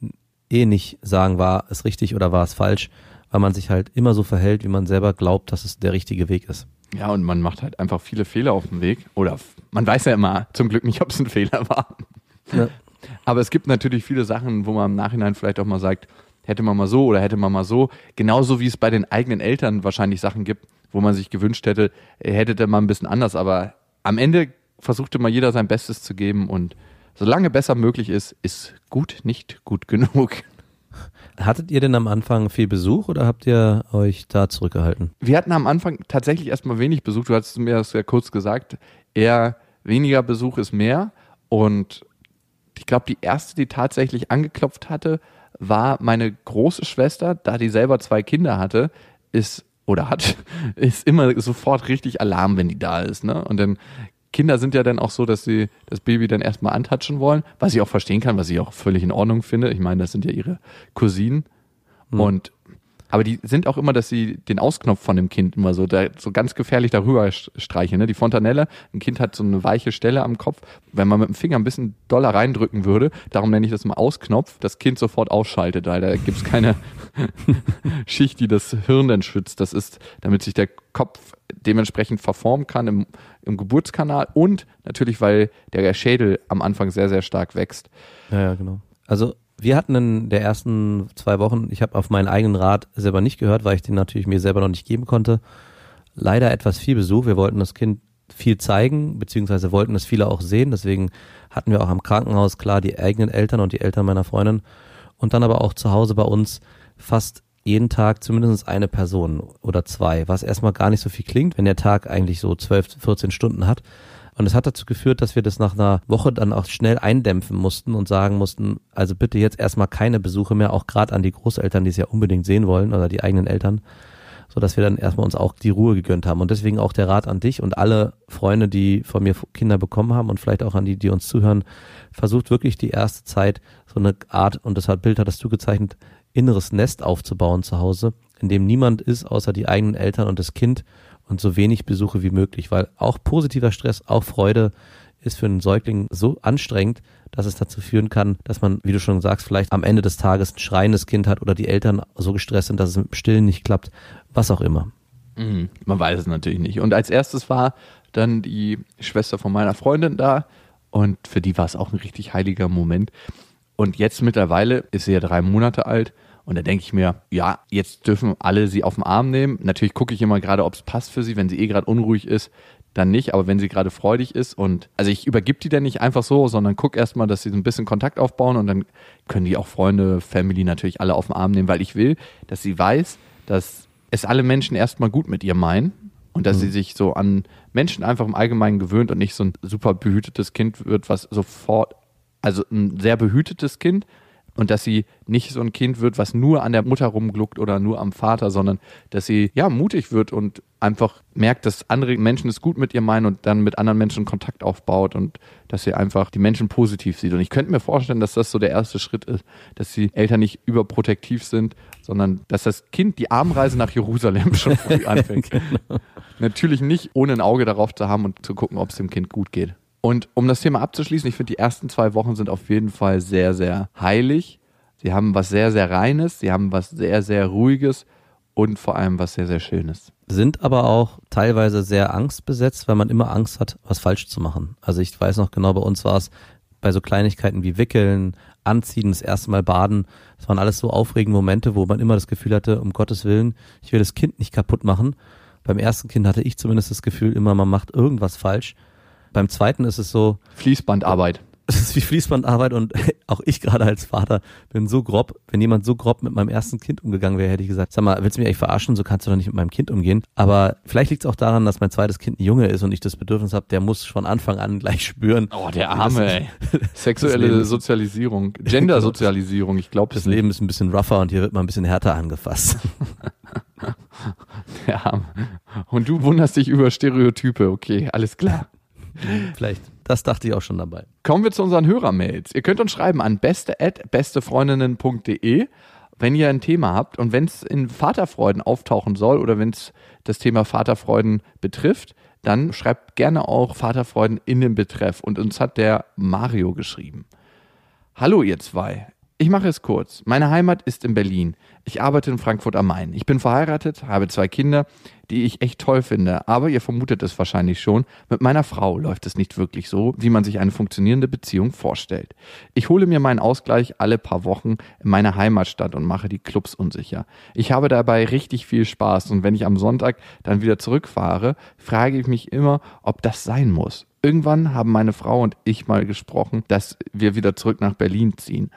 eh nicht sagen, war es richtig oder war es falsch, weil man sich halt immer so verhält, wie man selber glaubt, dass es der richtige Weg ist. ja, und man macht halt einfach viele Fehler auf dem Weg. Oder man weiß ja immer zum Glück nicht, ob es ein Fehler war. Ja. Aber es gibt natürlich viele Sachen, wo man im Nachhinein vielleicht auch mal sagt, hätte man mal so oder hätte man mal so. Genauso wie es bei den eigenen Eltern wahrscheinlich Sachen gibt, wo man sich gewünscht hätte, er hätte der mal ein bisschen anders. Aber am Ende versuchte mal jeder sein Bestes zu geben und solange besser möglich ist, ist gut nicht gut genug. Hattet ihr denn am Anfang viel Besuch oder habt ihr euch da zurückgehalten? Wir hatten am Anfang tatsächlich erstmal wenig Besuch. Du hast mir das ja kurz gesagt. Eher weniger Besuch ist mehr. Und ich glaube, die erste, die tatsächlich angeklopft hatte, war meine große Schwester, da die selber zwei Kinder hatte, ist oder hat, ist immer sofort richtig Alarm, wenn die da ist. Ne? Und dann Kinder sind ja dann auch so, dass sie das Baby dann erstmal antatschen wollen, was ich auch verstehen kann, was ich auch völlig in Ordnung finde. Ich meine, das sind ja ihre Cousinen. Und Aber die sind auch immer, dass sie den Ausknopf von dem Kind immer so, da, so ganz gefährlich darüber st- streichen. Ne? Die Fontanelle, ein Kind hat so eine weiche Stelle am Kopf. Wenn man mit dem Finger ein bisschen doller reindrücken würde, darum nenne ich das mal Ausknopf, das Kind sofort ausschaltet, weil da gibt's keine Schicht, die das Hirn dann schützt. Das ist, damit sich der Kopf dementsprechend verformen kann im, im Geburtskanal und natürlich, weil der Schädel am Anfang sehr, sehr stark wächst. Ja, ja, genau. Also wir hatten in der ersten zwei Wochen, ich habe auf meinen eigenen Rat selber nicht gehört, weil ich den natürlich mir selber noch nicht geben konnte. Leider etwas viel Besuch. Wir wollten das Kind viel zeigen, beziehungsweise wollten es viele auch sehen. Deswegen hatten wir auch am Krankenhaus klar die eigenen Eltern und die Eltern meiner Freundin und dann aber auch zu Hause bei uns fast jeden Tag zumindest eine Person oder zwei, was erstmal gar nicht so viel klingt, wenn der Tag eigentlich so 12, 14 Stunden hat. Und es hat dazu geführt, dass wir das nach einer Woche dann auch schnell eindämpfen mussten und sagen mussten, also bitte jetzt erstmal keine Besuche mehr, auch gerade an die Großeltern, die es ja unbedingt sehen wollen oder die eigenen Eltern, so dass wir dann erstmal uns auch die Ruhe gegönnt haben. Und deswegen auch der Rat an dich und alle Freunde, die von mir Kinder bekommen haben und vielleicht auch an die, die uns zuhören, versucht wirklich die erste Zeit so eine Art, und das hat Bild hattest du gezeichnet, inneres Nest aufzubauen zu Hause, in dem niemand ist, außer die eigenen Eltern und das Kind und so wenig Besuche wie möglich, weil auch positiver Stress, auch Freude ist für einen Säugling so anstrengend, dass es dazu führen kann, dass man, wie du schon sagst, vielleicht am Ende des Tages ein schreiendes Kind hat oder die Eltern so gestresst sind, dass es mit dem Stillen nicht klappt, was auch immer. Mhm. Man weiß es natürlich nicht. Und als erstes war dann die Schwester von meiner Freundin da und für die war es auch ein richtig heiliger Moment. Und jetzt mittlerweile ist sie ja drei Monate alt und da denke ich mir, ja, jetzt dürfen alle sie auf den Arm nehmen. Natürlich gucke ich immer gerade, ob es passt für sie. Wenn sie eh gerade unruhig ist, dann nicht. Aber wenn sie gerade freudig ist und also ich übergib die dann nicht einfach so, sondern guck erstmal, dass sie so ein bisschen Kontakt aufbauen und dann können die auch Freunde, Family natürlich alle auf den Arm nehmen, weil ich will, dass sie weiß, dass es alle Menschen erstmal gut mit ihr meinen und dass sie sich so an Menschen einfach im Allgemeinen gewöhnt und nicht so ein super behütetes Kind wird, was sofort, also ein sehr behütetes Kind und dass sie nicht so ein Kind wird, was nur an der Mutter rumgluckt oder nur am Vater, sondern dass sie ja mutig wird und einfach merkt, dass andere Menschen es gut mit ihr meinen und dann mit anderen Menschen Kontakt aufbaut und dass sie einfach die Menschen positiv sieht. Und ich könnte mir vorstellen, dass das so der erste Schritt ist, dass die Eltern nicht überprotektiv sind, sondern dass das Kind die Armreise nach Jerusalem schon früh anfängt. Natürlich nicht, ohne ein Auge darauf zu haben und zu gucken, ob es dem Kind gut geht. Und um das Thema abzuschließen, ich finde, die ersten zwei Wochen sind auf jeden Fall sehr, sehr heilig. Sie haben was sehr, sehr Reines, sie haben was sehr, sehr Ruhiges und vor allem was sehr, sehr Schönes. Sind aber auch teilweise sehr angstbesetzt, weil man immer Angst hat, was falsch zu machen. Also ich weiß noch genau, bei uns war es bei so Kleinigkeiten wie Wickeln, Anziehen, das erste Mal baden. Das waren alles so aufregende Momente, wo man immer das Gefühl hatte, um Gottes Willen, ich will das Kind nicht kaputt machen. Beim ersten Kind hatte ich zumindest das Gefühl, immer man macht irgendwas falsch. Beim zweiten ist es so, Fließbandarbeit. es ist wie Fließbandarbeit und auch ich gerade als Vater bin so grob, wenn jemand so grob mit meinem ersten Kind umgegangen wäre, hätte ich gesagt, sag mal, willst du mich eigentlich verarschen, so kannst du doch nicht mit meinem Kind umgehen. Aber vielleicht liegt es auch daran, dass mein zweites Kind ein Junge ist und ich das Bedürfnis habe, der muss von Anfang an gleich spüren. Oh, der Arme, ey. Sexuelle Sozialisierung, Gendersozialisierung, ich glaube Das Leben ist ein bisschen rougher und hier wird mal ein bisschen härter angefasst. Der Arme. Und du wunderst dich über Stereotype, okay, alles klar. vielleicht. Das dachte ich auch schon dabei. Kommen wir zu unseren Hörermails. Ihr könnt uns schreiben an beste@bestefreundinnen.de, wenn ihr ein Thema habt und wenn es in Vaterfreuden auftauchen soll oder wenn es das Thema Vaterfreuden betrifft, dann schreibt gerne auch Vaterfreuden in den Betreff. Und uns hat der Mario geschrieben. Hallo ihr zwei. Ich mache es kurz. Meine Heimat ist in Berlin. Ich arbeite in Frankfurt am Main. Ich bin verheiratet, habe zwei Kinder, die ich echt toll finde. Aber ihr vermutet es wahrscheinlich schon, mit meiner Frau läuft es nicht wirklich so, wie man sich eine funktionierende Beziehung vorstellt. Ich hole mir meinen Ausgleich alle paar Wochen in meiner Heimatstadt und mache die Clubs unsicher. Ich habe dabei richtig viel Spaß und wenn ich am Sonntag dann wieder zurückfahre, frage ich mich immer, ob das sein muss. Irgendwann haben meine Frau und ich mal gesprochen, dass wir wieder zurück nach Berlin ziehen.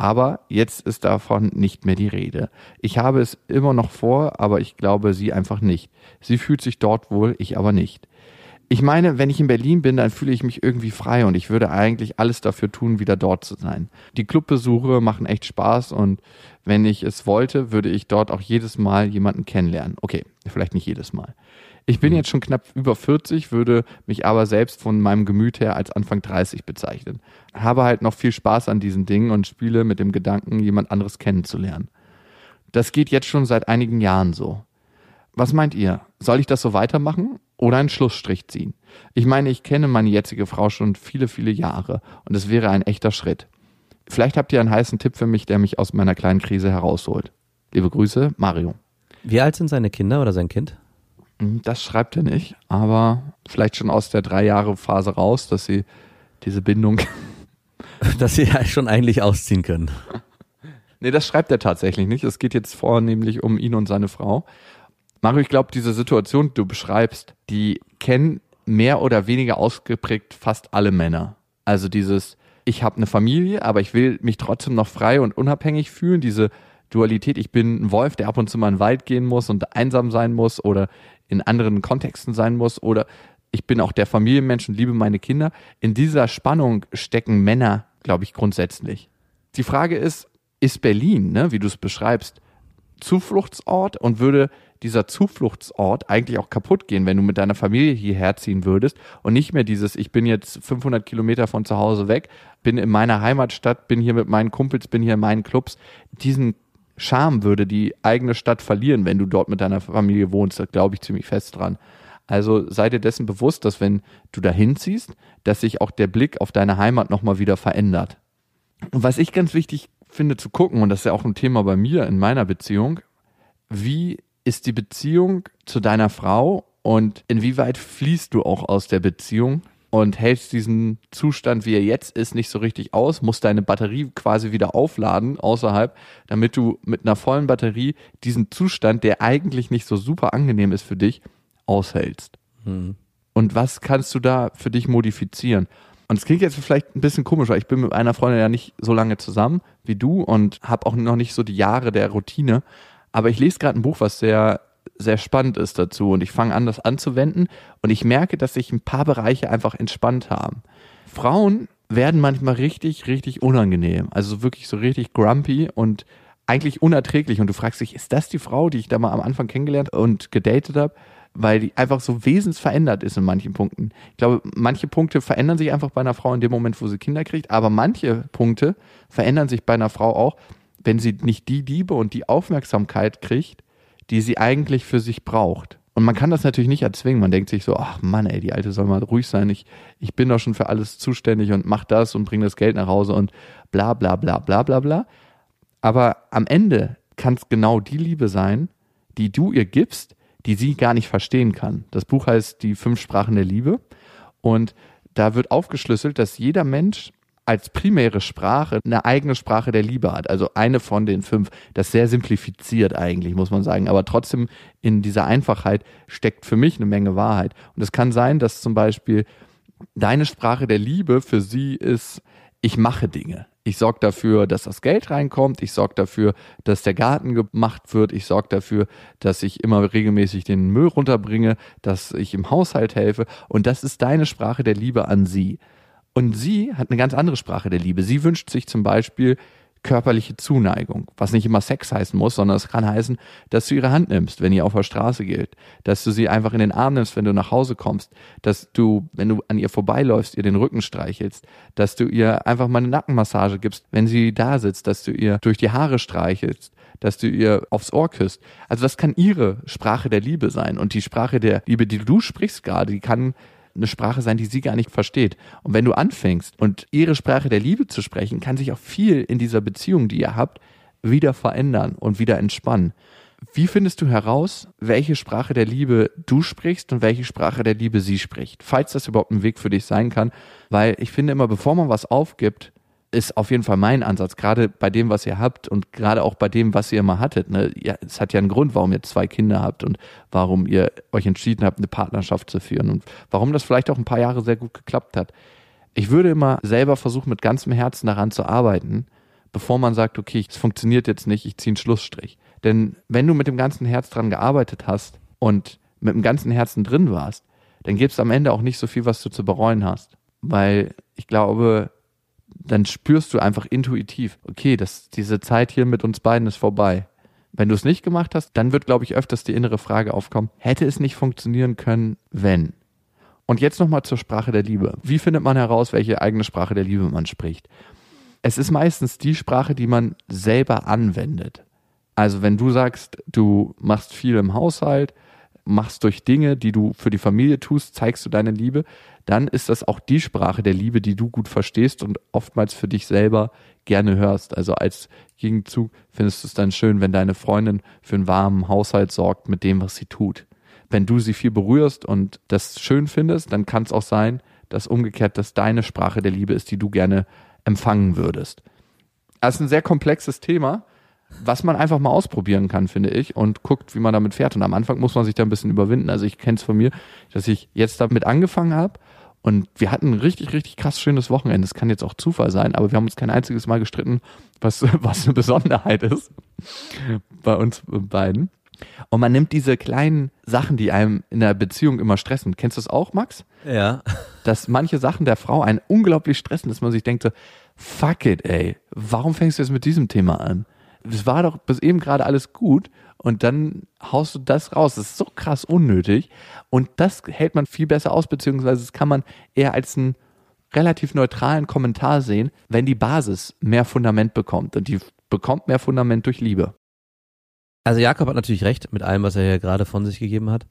Aber jetzt ist davon nicht mehr die Rede. Ich habe es immer noch vor, aber ich glaube sie einfach nicht. Sie fühlt sich dort wohl, ich aber nicht. Ich meine, wenn ich in Berlin bin, dann fühle ich mich irgendwie frei und ich würde eigentlich alles dafür tun, wieder dort zu sein. Die Clubbesuche machen echt Spaß und wenn ich es wollte, würde ich dort auch jedes Mal jemanden kennenlernen. Okay, vielleicht nicht jedes Mal. Ich bin jetzt schon knapp über 40, würde mich aber selbst von meinem Gemüt her als Anfang 30 bezeichnen. Habe halt noch viel Spaß an diesen Dingen und spiele mit dem Gedanken, jemand anderes kennenzulernen. Das geht jetzt schon seit einigen Jahren so. Was meint ihr? Soll ich das so weitermachen oder einen Schlussstrich ziehen? Ich meine, ich kenne meine jetzige Frau schon viele, viele Jahre und es wäre ein echter Schritt. Vielleicht habt ihr einen heißen Tipp für mich, der mich aus meiner kleinen Krise herausholt. Liebe Grüße, Mario. Wie alt sind seine Kinder oder sein Kind? Hm, Das schreibt er nicht, aber vielleicht schon aus der drei Jahre Phase raus, dass sie diese Bindung. Dass sie ja schon eigentlich ausziehen können. nee, das schreibt er tatsächlich nicht. Es geht jetzt vornehmlich um ihn und seine Frau. Mario, ich glaube, diese Situation, die du beschreibst, die kennen mehr oder weniger ausgeprägt fast alle Männer. Also dieses, ich habe eine Familie, aber ich will mich trotzdem noch frei und unabhängig fühlen. Diese Dualität, ich bin ein Wolf, der ab und zu mal in den Wald gehen muss und einsam sein muss oder in anderen Kontexten sein muss oder ich bin auch der Familienmensch und liebe meine Kinder. In dieser Spannung stecken Männer, glaube ich, grundsätzlich. Die Frage ist, ist Berlin, ne, wie du es beschreibst, Zufluchtsort und würde dieser Zufluchtsort eigentlich auch kaputt gehen, wenn du mit deiner Familie hierher ziehen würdest und nicht mehr dieses, ich bin jetzt 500 Kilometer von zu Hause weg, bin in meiner Heimatstadt, bin hier mit meinen Kumpels, bin hier in meinen Clubs. Diesen Charme würde die eigene Stadt verlieren, wenn du dort mit deiner Familie wohnst. Da glaube ich ziemlich fest dran. Also sei dir dessen bewusst, dass wenn du dahin ziehst, dass sich auch der Blick auf deine Heimat nochmal wieder verändert. Und was ich ganz wichtig finde zu gucken, und das ist ja auch ein Thema bei mir in meiner Beziehung, wie ist die Beziehung zu deiner Frau und inwieweit fließt du auch aus der Beziehung und hältst diesen Zustand, wie er jetzt ist, nicht so richtig aus, musst deine Batterie quasi wieder aufladen außerhalb, damit du mit einer vollen Batterie diesen Zustand, der eigentlich nicht so super angenehm ist für dich, aushältst. Und was kannst du da für dich modifizieren? Und es klingt jetzt vielleicht ein bisschen komisch, weil ich bin mit einer Freundin ja nicht so lange zusammen wie du und habe auch noch nicht so die Jahre der Routine. Aber ich lese gerade ein Buch, was sehr, sehr spannend ist dazu und ich fange an, das anzuwenden und ich merke, dass sich ein paar Bereiche einfach entspannt haben. Frauen werden manchmal richtig, richtig unangenehm. Also wirklich so richtig grumpy und eigentlich unerträglich. Und du fragst dich, ist das die Frau, die ich da mal am Anfang kennengelernt und gedatet habe? Weil die einfach so wesensverändert ist in manchen Punkten. Ich glaube, manche Punkte verändern sich einfach bei einer Frau in dem Moment, wo sie Kinder kriegt, aber manche Punkte verändern sich bei einer Frau auch, wenn sie nicht die Liebe und die Aufmerksamkeit kriegt, die sie eigentlich für sich braucht. Und man kann das natürlich nicht erzwingen. Man denkt sich so, ach Mann, ey, die Alte soll mal ruhig sein. Ich, ich bin doch schon für alles zuständig und mach das und bring das Geld nach Hause und bla bla bla bla bla bla. Aber am Ende kann es genau die Liebe sein, die du ihr gibst, die sie gar nicht verstehen kann. Das Buch heißt Die fünf Sprachen der Liebe. Und da wird aufgeschlüsselt, dass jeder Mensch als primäre Sprache eine eigene Sprache der Liebe hat. Also eine von den fünf. Das sehr simplifiziert eigentlich, muss man sagen. Aber trotzdem in dieser Einfachheit steckt für mich eine Menge Wahrheit. Und es kann sein, dass zum Beispiel deine Sprache der Liebe für sie ist, ich mache Dinge. Ich sorge dafür, dass das Geld reinkommt. Ich sorge dafür, dass der Garten gemacht wird. Ich sorge dafür, dass ich immer regelmäßig den Müll runterbringe, dass ich im Haushalt helfe. Und das ist deine Sprache der Liebe an sie. Und sie hat eine ganz andere Sprache der Liebe. Sie wünscht sich zum Beispiel körperliche Zuneigung, was nicht immer Sex heißen muss, sondern es kann heißen, dass du ihre Hand nimmst, wenn ihr auf der Straße geht, dass du sie einfach in den Arm nimmst, wenn du nach Hause kommst, dass du, wenn du an ihr vorbeiläufst, ihr den Rücken streichelst, dass du ihr einfach mal eine Nackenmassage gibst, wenn sie da sitzt, dass du ihr durch die Haare streichelst, dass du ihr aufs Ohr küsst. Also das kann ihre Sprache der Liebe sein und die Sprache der Liebe, die du sprichst gerade, die kann eine Sprache sein, die sie gar nicht versteht. Und wenn du anfängst und ihre Sprache der Liebe zu sprechen, kann sich auch viel in dieser Beziehung, die ihr habt, wieder verändern und wieder entspannen. Wie findest du heraus, welche Sprache der Liebe du sprichst und welche Sprache der Liebe sie spricht? Falls das überhaupt ein Weg für dich sein kann, weil ich finde immer, bevor man was aufgibt, ist auf jeden Fall mein Ansatz, gerade bei dem, was ihr habt und gerade auch bei dem, was ihr immer hattet. Ne? Ja, es hat ja einen Grund, warum ihr zwei Kinder habt und warum ihr euch entschieden habt, eine Partnerschaft zu führen und warum das vielleicht auch ein paar Jahre sehr gut geklappt hat. Ich würde immer selber versuchen, mit ganzem Herzen daran zu arbeiten, bevor man sagt, okay, es funktioniert jetzt nicht, ich ziehe einen Schlussstrich. Denn wenn du mit dem ganzen Herz dran gearbeitet hast und mit dem ganzen Herzen drin warst, dann gibt es am Ende auch nicht so viel, was du zu bereuen hast. Weil ich glaube, dann spürst du einfach intuitiv, okay, das, diese Zeit hier mit uns beiden ist vorbei. Wenn du es nicht gemacht hast, dann wird, glaube ich, öfters die innere Frage aufkommen, hätte es nicht funktionieren können, wenn? Und jetzt nochmal zur Sprache der Liebe. Wie findet man heraus, welche eigene Sprache der Liebe man spricht? Es ist meistens die Sprache, die man selber anwendet. Also wenn du sagst, du machst viel im Haushalt, machst durch Dinge, die du für die Familie tust, zeigst du deine Liebe, dann ist das auch die Sprache der Liebe, die du gut verstehst und oftmals für dich selber gerne hörst. Also als Gegenzug findest du es dann schön, wenn deine Freundin für einen warmen Haushalt sorgt mit dem, was sie tut. Wenn du sie viel berührst und das schön findest, dann kann es auch sein, dass umgekehrt das deine Sprache der Liebe ist, die du gerne empfangen würdest. Das ist ein sehr komplexes Thema, was man einfach mal ausprobieren kann, finde ich, und guckt, wie man damit fährt. Und am Anfang muss man sich da ein bisschen überwinden. Also ich kenne es von mir, dass ich jetzt damit angefangen habe und wir hatten ein richtig, richtig krass schönes Wochenende. Es kann jetzt auch Zufall sein, aber wir haben uns kein einziges Mal gestritten, was, was eine Besonderheit ist bei uns beiden. Und man nimmt diese kleinen Sachen, die einem in der Beziehung immer stressen. Kennst du das auch, Max? Ja. Dass manche Sachen der Frau einen unglaublich stressen, dass man sich denkt so, fuck it, ey, warum fängst du jetzt mit diesem Thema an? Es war doch bis eben gerade alles gut und dann haust du das raus. Das ist so krass unnötig und das hält man viel besser aus, beziehungsweise das kann man eher als einen relativ neutralen Kommentar sehen, wenn die Basis mehr Fundament bekommt und die bekommt mehr Fundament durch Liebe. Also Jakob hat natürlich recht mit allem, was er hier gerade von sich gegeben hat.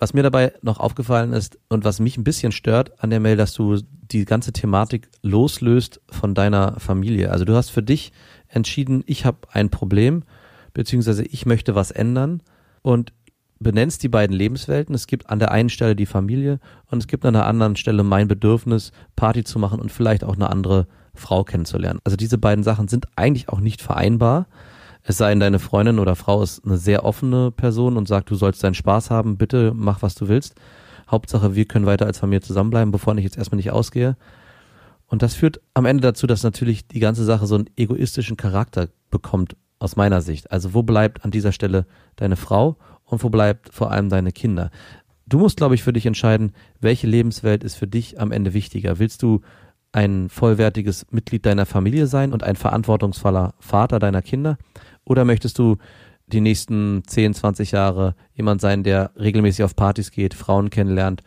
Was mir dabei noch aufgefallen ist und was mich ein bisschen stört an der Mail, dass du die ganze Thematik loslöst von deiner Familie. Also du hast für dich entschieden, ich habe ein Problem, beziehungsweise ich möchte was ändern und benennst die beiden Lebenswelten. Es gibt an der einen Stelle die Familie und es gibt an der anderen Stelle mein Bedürfnis, Party zu machen und vielleicht auch eine andere Frau kennenzulernen. Also diese beiden Sachen sind eigentlich auch nicht vereinbar. Es sei denn, deine Freundin oder Frau ist eine sehr offene Person und sagt, du sollst deinen Spaß haben, bitte mach, was du willst. Hauptsache, wir können weiter als Familie zusammenbleiben, bevor ich jetzt erstmal nicht ausgehe. Und das führt am Ende dazu, dass natürlich die ganze Sache so einen egoistischen Charakter bekommt, aus meiner Sicht. Also wo bleibt an dieser Stelle deine Frau und wo bleibt vor allem deine Kinder? Du musst, glaube ich, für dich entscheiden, welche Lebenswelt ist für dich am Ende wichtiger. Willst du ein vollwertiges Mitglied deiner Familie sein und ein verantwortungsvoller Vater deiner Kinder? Oder möchtest du die nächsten 10, 20 Jahre jemand sein, der regelmäßig auf Partys geht, Frauen kennenlernt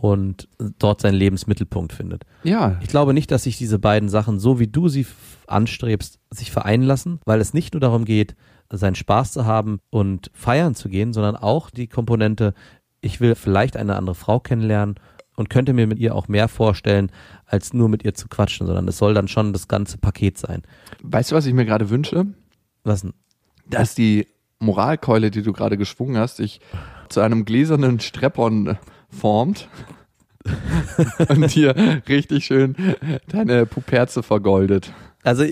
und dort seinen Lebensmittelpunkt findet? Ja. Ich glaube nicht, dass sich diese beiden Sachen, so wie du sie anstrebst, sich vereinen lassen, weil es nicht nur darum geht, seinen Spaß zu haben und feiern zu gehen, sondern auch die Komponente, ich will vielleicht eine andere Frau kennenlernen und könnte mir mit ihr auch mehr vorstellen, als nur mit ihr zu quatschen, sondern es soll dann schon das ganze Paket sein. Weißt du, was ich mir gerade wünsche? Was denn? Dass die Moralkeule, die du gerade geschwungen hast, sich zu einem gläsernen Streppon formt und dir richtig schön deine Puperze vergoldet. Also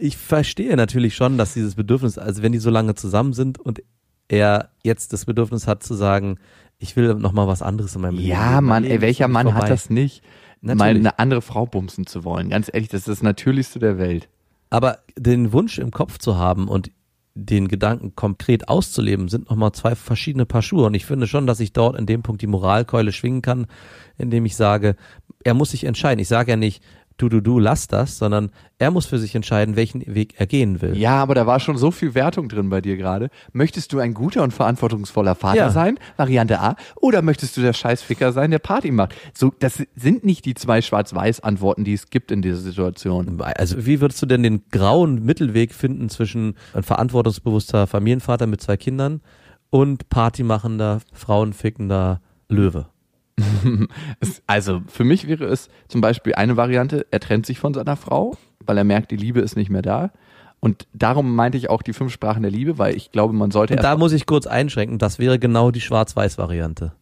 ich verstehe natürlich schon, dass dieses Bedürfnis, also wenn die so lange zusammen sind und er jetzt das Bedürfnis hat zu sagen, ich will noch mal was anderes in meinem Leben. Ja, Mann, ey, welcher Mann vorbei. hat das nicht? Mal Natürlich. eine andere Frau bumsen zu wollen. Ganz ehrlich, das ist das Natürlichste der Welt. Aber den Wunsch im Kopf zu haben und den Gedanken konkret auszuleben, sind nochmal zwei verschiedene Paar Schuhe. Und ich finde schon, dass ich dort in dem Punkt die Moralkeule schwingen kann, indem ich sage, er muss sich entscheiden. Ich sage ja nicht, du, du, du, lass das, sondern er muss für sich entscheiden, welchen Weg er gehen will. Ja, aber da war schon so viel Wertung drin bei dir gerade. Möchtest du ein guter und verantwortungsvoller Vater Ja. sein? Variante A. Oder möchtest du der Scheißficker sein, der Party macht? So, das sind nicht die zwei Schwarz-Weiß-Antworten, die es gibt in dieser Situation. Also wie würdest du denn den grauen Mittelweg finden zwischen ein verantwortungsbewusster Familienvater mit zwei Kindern und partymachender, frauenfickender Löwe? Also für mich wäre es zum Beispiel eine Variante, er trennt sich von seiner Frau, weil er merkt, die Liebe ist nicht mehr da. Und darum meinte ich auch die fünf Sprachen der Liebe, weil ich glaube, man sollte Und da muss ich kurz einschränken, das wäre genau die Schwarz-Weiß-Variante.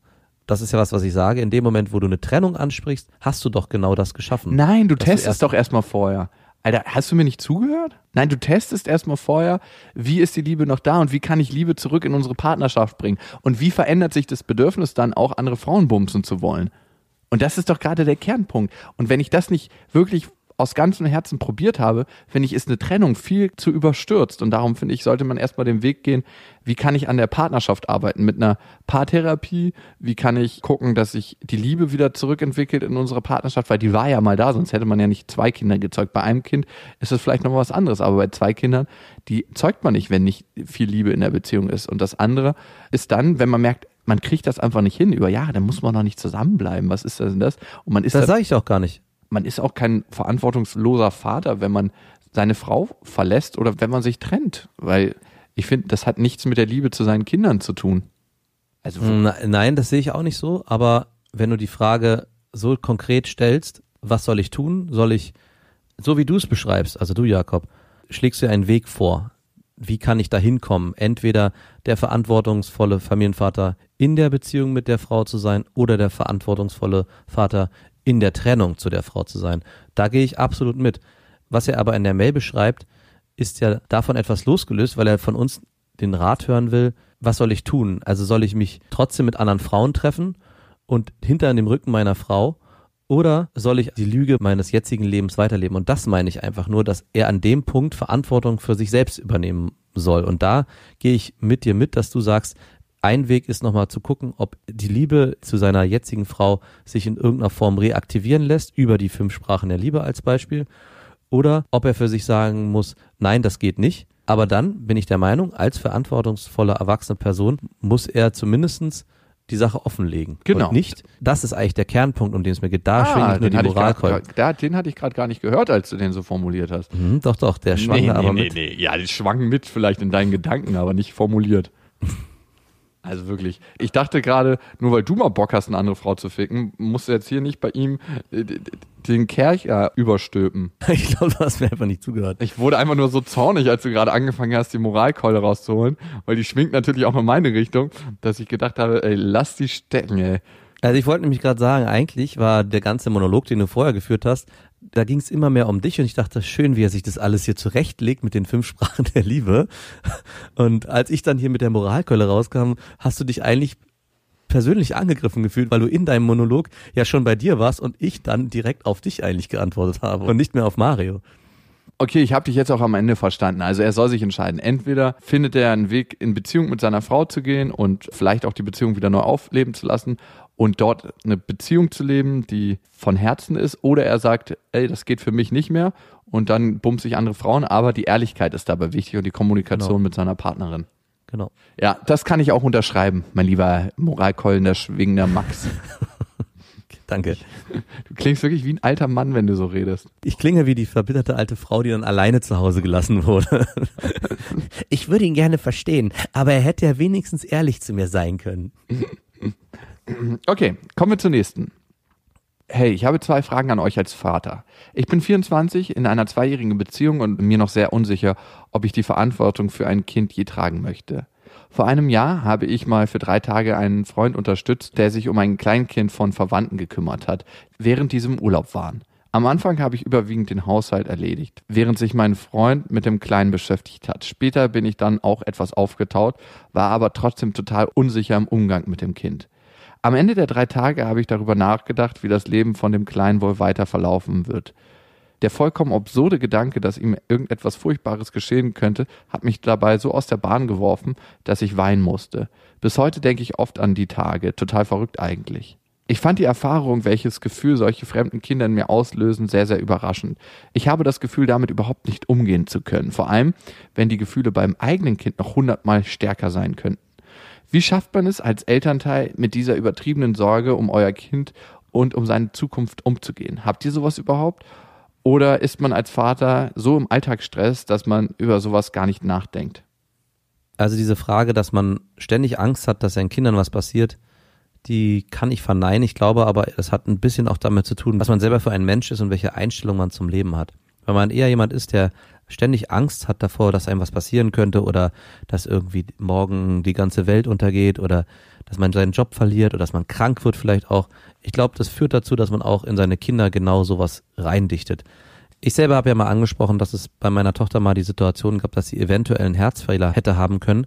Das ist ja was, was ich sage. In dem Moment, wo du eine Trennung ansprichst, hast du doch genau das geschaffen. Nein, du Dass du testest erst- doch erstmal vorher. Alter, hast du mir nicht zugehört? Nein, du testest erstmal vorher, wie ist die Liebe noch da und wie kann ich Liebe zurück in unsere Partnerschaft bringen? Und wie verändert sich das Bedürfnis dann auch, andere Frauen bumsen zu wollen? Und das ist doch gerade der Kernpunkt. Und wenn ich das nicht wirklich aus ganzem Herzen probiert habe, finde ich, ist eine Trennung viel zu überstürzt. Und darum finde ich, sollte man erstmal den Weg gehen, wie kann ich an der Partnerschaft arbeiten? Mit einer Paartherapie? Wie kann ich gucken, dass sich die Liebe wieder zurückentwickelt in unsere Partnerschaft? Weil die war ja mal da, sonst hätte man ja nicht zwei Kinder gezeugt. Bei einem Kind ist es vielleicht noch was anderes, aber bei zwei Kindern, die zeugt man nicht, wenn nicht viel Liebe in der Beziehung ist. Und das andere ist dann, wenn man merkt, man kriegt das einfach nicht hin über Jahre, dann muss man noch nicht zusammenbleiben. Was ist das denn das? Und man ist Das sage ich doch gar nicht. Man ist auch kein verantwortungsloser Vater, wenn man seine Frau verlässt oder wenn man sich trennt. Weil Ich finde, das hat nichts mit der Liebe zu seinen Kindern zu tun. Also nein, das sehe ich auch nicht so, aber wenn du die Frage so konkret stellst, was soll ich tun? Soll ich, so wie du es beschreibst, also du Jakob, schlägst du einen Weg vor. Wie kann ich da hinkommen? Entweder der verantwortungsvolle Familienvater in der Beziehung mit der Frau zu sein oder der verantwortungsvolle Vater in der Trennung zu der Frau zu sein. Da gehe ich absolut mit. Was er aber in der Mail beschreibt, ist ja davon etwas losgelöst, weil er von uns den Rat hören will, was soll ich tun? Also soll ich mich trotzdem mit anderen Frauen treffen und hinter dem Rücken meiner Frau oder soll ich die Lüge meines jetzigen Lebens weiterleben? Und das meine ich einfach nur, dass er an dem Punkt Verantwortung für sich selbst übernehmen soll. Und da gehe ich mit dir mit, dass du sagst, ein Weg ist nochmal zu gucken, ob die Liebe zu seiner jetzigen Frau sich in irgendeiner Form reaktivieren lässt, über die fünf Sprachen der Liebe als Beispiel, oder ob er für sich sagen muss, nein, das geht nicht. Aber dann bin ich der Meinung, als verantwortungsvolle erwachsene Person muss er zumindestens die Sache offenlegen. Genau. Und nicht, das ist eigentlich der Kernpunkt, um den es mir geht. Da schwinge ich nur den die Moralkeule. den hatte ich gerade gar nicht gehört, als du den so formuliert hast. Mhm, doch, doch, der schwang nee, da aber nee, mit. nee, nee. Ja, die schwangen mit vielleicht in deinen Gedanken, aber nicht formuliert. Also wirklich. Ich dachte gerade, nur weil du mal Bock hast, eine andere Frau zu ficken, musst du jetzt hier nicht bei ihm äh, den Kercher überstülpen. Ich glaube, du hast mir einfach nicht zugehört. Ich wurde einfach nur so zornig, als du gerade angefangen hast, die Moralkeule rauszuholen, weil die schwingt natürlich auch in meine Richtung, dass ich gedacht habe, ey, lass die stecken, ey. Also ich wollte nämlich gerade sagen, eigentlich war der ganze Monolog, den du vorher geführt hast, da ging es immer mehr um dich und ich dachte, schön, wie er sich das alles hier zurechtlegt mit den fünf Sprachen der Liebe. Und als ich dann hier mit der Moralkeule rauskam, hast du dich eigentlich persönlich angegriffen gefühlt, weil du in deinem Monolog ja schon bei dir warst und ich dann direkt auf dich eigentlich geantwortet habe und nicht mehr auf Mario. Okay, ich habe dich jetzt auch am Ende verstanden. Also er soll sich entscheiden. Entweder findet er einen Weg, in Beziehung mit seiner Frau zu gehen und vielleicht auch die Beziehung wieder neu aufleben zu lassen und dort eine Beziehung zu leben, die von Herzen ist, oder er sagt, ey, das geht für mich nicht mehr und dann bumst sich andere Frauen, aber die Ehrlichkeit ist dabei wichtig und die Kommunikation Genau. mit seiner Partnerin. Genau. Ja, das kann ich auch unterschreiben, mein lieber moralkeulender, schwingender Max. Danke. Du klingst wirklich wie ein alter Mann, wenn du so redest. Ich klinge wie die verbitterte alte Frau, die dann alleine zu Hause gelassen wurde. Ich würde ihn gerne verstehen, aber er hätte ja wenigstens ehrlich zu mir sein können. Okay, kommen wir zur nächsten. Hey, ich habe zwei Fragen an euch als Vater. Ich bin 24 in einer zweijährigen Beziehung und mir noch sehr unsicher, ob ich die Verantwortung für ein Kind je tragen möchte. Vor einem Jahr habe ich mal für drei Tage einen Freund unterstützt, der sich um ein Kleinkind von Verwandten gekümmert hat, während diesem Urlaub waren. Am Anfang habe ich überwiegend den Haushalt erledigt, während sich mein Freund mit dem Kleinen beschäftigt hat. Später bin ich dann auch etwas aufgetaut, war aber trotzdem total unsicher im Umgang mit dem Kind. Am Ende der drei Tage habe ich darüber nachgedacht, wie das Leben von dem Kleinen wohl weiter verlaufen wird. Der vollkommen absurde Gedanke, dass ihm irgendetwas Furchtbares geschehen könnte, hat mich dabei so aus der Bahn geworfen, dass ich weinen musste. Bis heute denke ich oft an die Tage, total verrückt eigentlich. Ich fand die Erfahrung, welches Gefühl solche fremden Kinder in mir auslösen, sehr, sehr überraschend. Ich habe das Gefühl, damit überhaupt nicht umgehen zu können. Vor allem, wenn die Gefühle beim eigenen Kind noch hundertmal stärker sein könnten. Wie schafft man es als Elternteil mit dieser übertriebenen Sorge um euer Kind und um seine Zukunft umzugehen? Habt ihr sowas überhaupt? Oder ist man als Vater so im Alltagsstress, dass man über sowas gar nicht nachdenkt? Also diese Frage, dass man ständig Angst hat, dass seinen Kindern was passiert, die kann ich verneinen. Ich glaube aber, das hat ein bisschen auch damit zu tun, was man selber für ein Mensch ist und welche Einstellung man zum Leben hat. Wenn man eher jemand ist, der ständig Angst hat davor, dass einem was passieren könnte oder dass irgendwie morgen die ganze Welt untergeht oder dass man seinen Job verliert oder dass man krank wird vielleicht auch. Ich glaube, das führt dazu, dass man auch in seine Kinder genau sowas reindichtet. Ich selber habe ja mal angesprochen, dass es bei meiner Tochter mal die Situation gab, dass sie eventuell einen Herzfehler hätte haben können.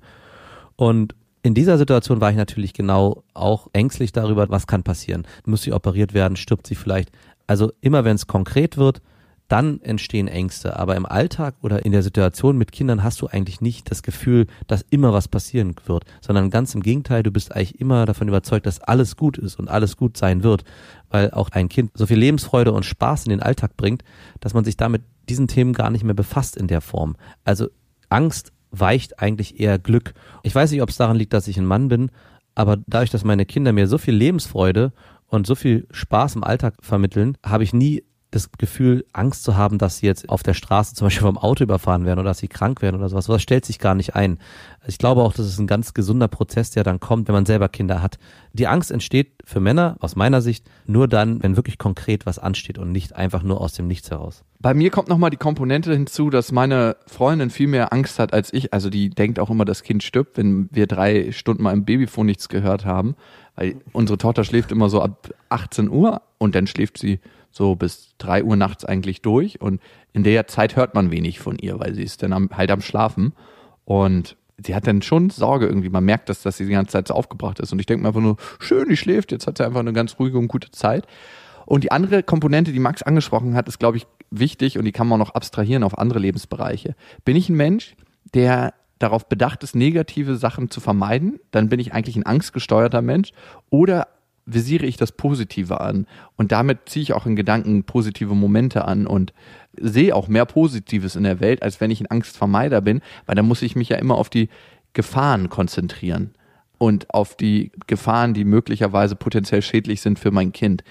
Und in dieser Situation war ich natürlich genau auch ängstlich darüber, was kann passieren. Muss sie operiert werden, stirbt sie vielleicht. Also immer wenn es konkret wird, dann entstehen Ängste. Aber im Alltag oder in der Situation mit Kindern hast du eigentlich nicht das Gefühl, dass immer was passieren wird, sondern ganz im Gegenteil, du bist eigentlich immer davon überzeugt, dass alles gut ist und alles gut sein wird, weil auch ein Kind so viel Lebensfreude und Spaß in den Alltag bringt, dass man sich damit diesen Themen gar nicht mehr befasst in der Form. Also Angst weicht eigentlich eher Glück. Ich weiß nicht, ob es daran liegt, dass ich ein Mann bin, aber dadurch, dass meine Kinder mir so viel Lebensfreude und so viel Spaß im Alltag vermitteln, habe ich nie das Gefühl, Angst zu haben, dass sie jetzt auf der Straße zum Beispiel vom Auto überfahren werden oder dass sie krank werden oder sowas. Sowas stellt sich gar nicht ein. Ich glaube auch, das ist ein ganz gesunder Prozess, der dann kommt, wenn man selber Kinder hat. Die Angst entsteht für Männer aus meiner Sicht nur dann, wenn wirklich konkret was ansteht und nicht einfach nur aus dem Nichts heraus. Bei mir kommt nochmal die Komponente hinzu, dass meine Freundin viel mehr Angst hat als ich. Also die denkt auch immer, das Kind stirbt, wenn wir drei Stunden mal im Babyfon nichts gehört haben. Weil unsere Tochter schläft immer so ab 18 Uhr und dann schläft sie so bis drei Uhr nachts eigentlich durch und in der Zeit hört man wenig von ihr, weil sie ist dann am, halt am Schlafen und sie hat dann schon Sorge irgendwie. Man merkt, dass, dass sie die ganze Zeit so aufgebracht ist und ich denke mir einfach nur, schön, die schläft, jetzt hat sie einfach eine ganz ruhige und gute Zeit. Und die andere Komponente, die Max angesprochen hat, ist, glaube ich, wichtig und die kann man auch noch abstrahieren auf andere Lebensbereiche. Bin ich ein Mensch, der darauf bedacht ist, negative Sachen zu vermeiden, dann bin ich eigentlich ein angstgesteuerter Mensch oder visiere ich das Positive an und damit ziehe ich auch in Gedanken positive Momente an und sehe auch mehr Positives in der Welt, als wenn ich ein Angstvermeider bin, weil da muss ich mich ja immer auf die Gefahren konzentrieren und auf die Gefahren, die möglicherweise potenziell schädlich sind für mein Kind.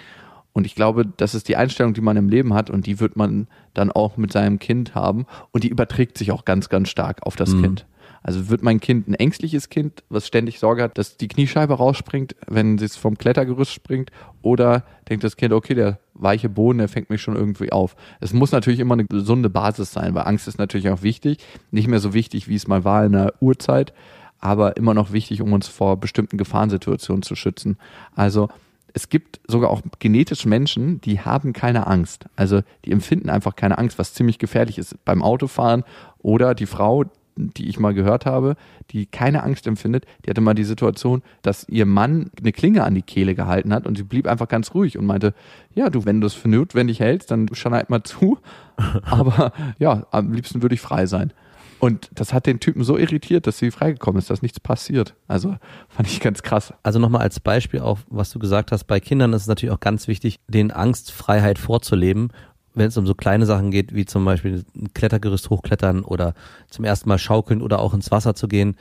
Und ich glaube, das ist die Einstellung, die man im Leben hat und die wird man dann auch mit seinem Kind haben und die überträgt sich auch ganz, ganz stark auf das Mhm. Kind. Also wird mein Kind ein ängstliches Kind, was ständig Sorge hat, dass die Kniescheibe rausspringt, wenn es vom Klettergerüst springt, oder denkt das Kind, okay, der weiche Boden, der fängt mich schon irgendwie auf. Es muss natürlich immer eine gesunde Basis sein, weil Angst ist natürlich auch wichtig. Nicht mehr so wichtig, wie es mal war in der Urzeit, aber immer noch wichtig, um uns vor bestimmten Gefahrensituationen zu schützen. Also es gibt sogar auch genetisch Menschen, die haben keine Angst. Also die empfinden einfach keine Angst, was ziemlich gefährlich ist beim Autofahren. Oder die Frau, die ich mal gehört habe, die keine Angst empfindet, die hatte mal die Situation, dass ihr Mann eine Klinge an die Kehle gehalten hat und sie blieb einfach ganz ruhig und meinte, ja, du, wenn du es für notwendig hältst, dann schneid mal zu. Aber ja, am liebsten würde ich frei sein. Und das hat den Typen so irritiert, dass sie freigekommen ist, dass nichts passiert. Also fand ich ganz krass. Also nochmal als Beispiel auf, was du gesagt hast, bei Kindern ist es natürlich auch ganz wichtig, den Angstfreiheit vorzuleben, wenn es um so kleine Sachen geht, wie zum Beispiel ein Klettergerüst hochklettern oder zum ersten Mal schaukeln oder auch ins Wasser zu gehen,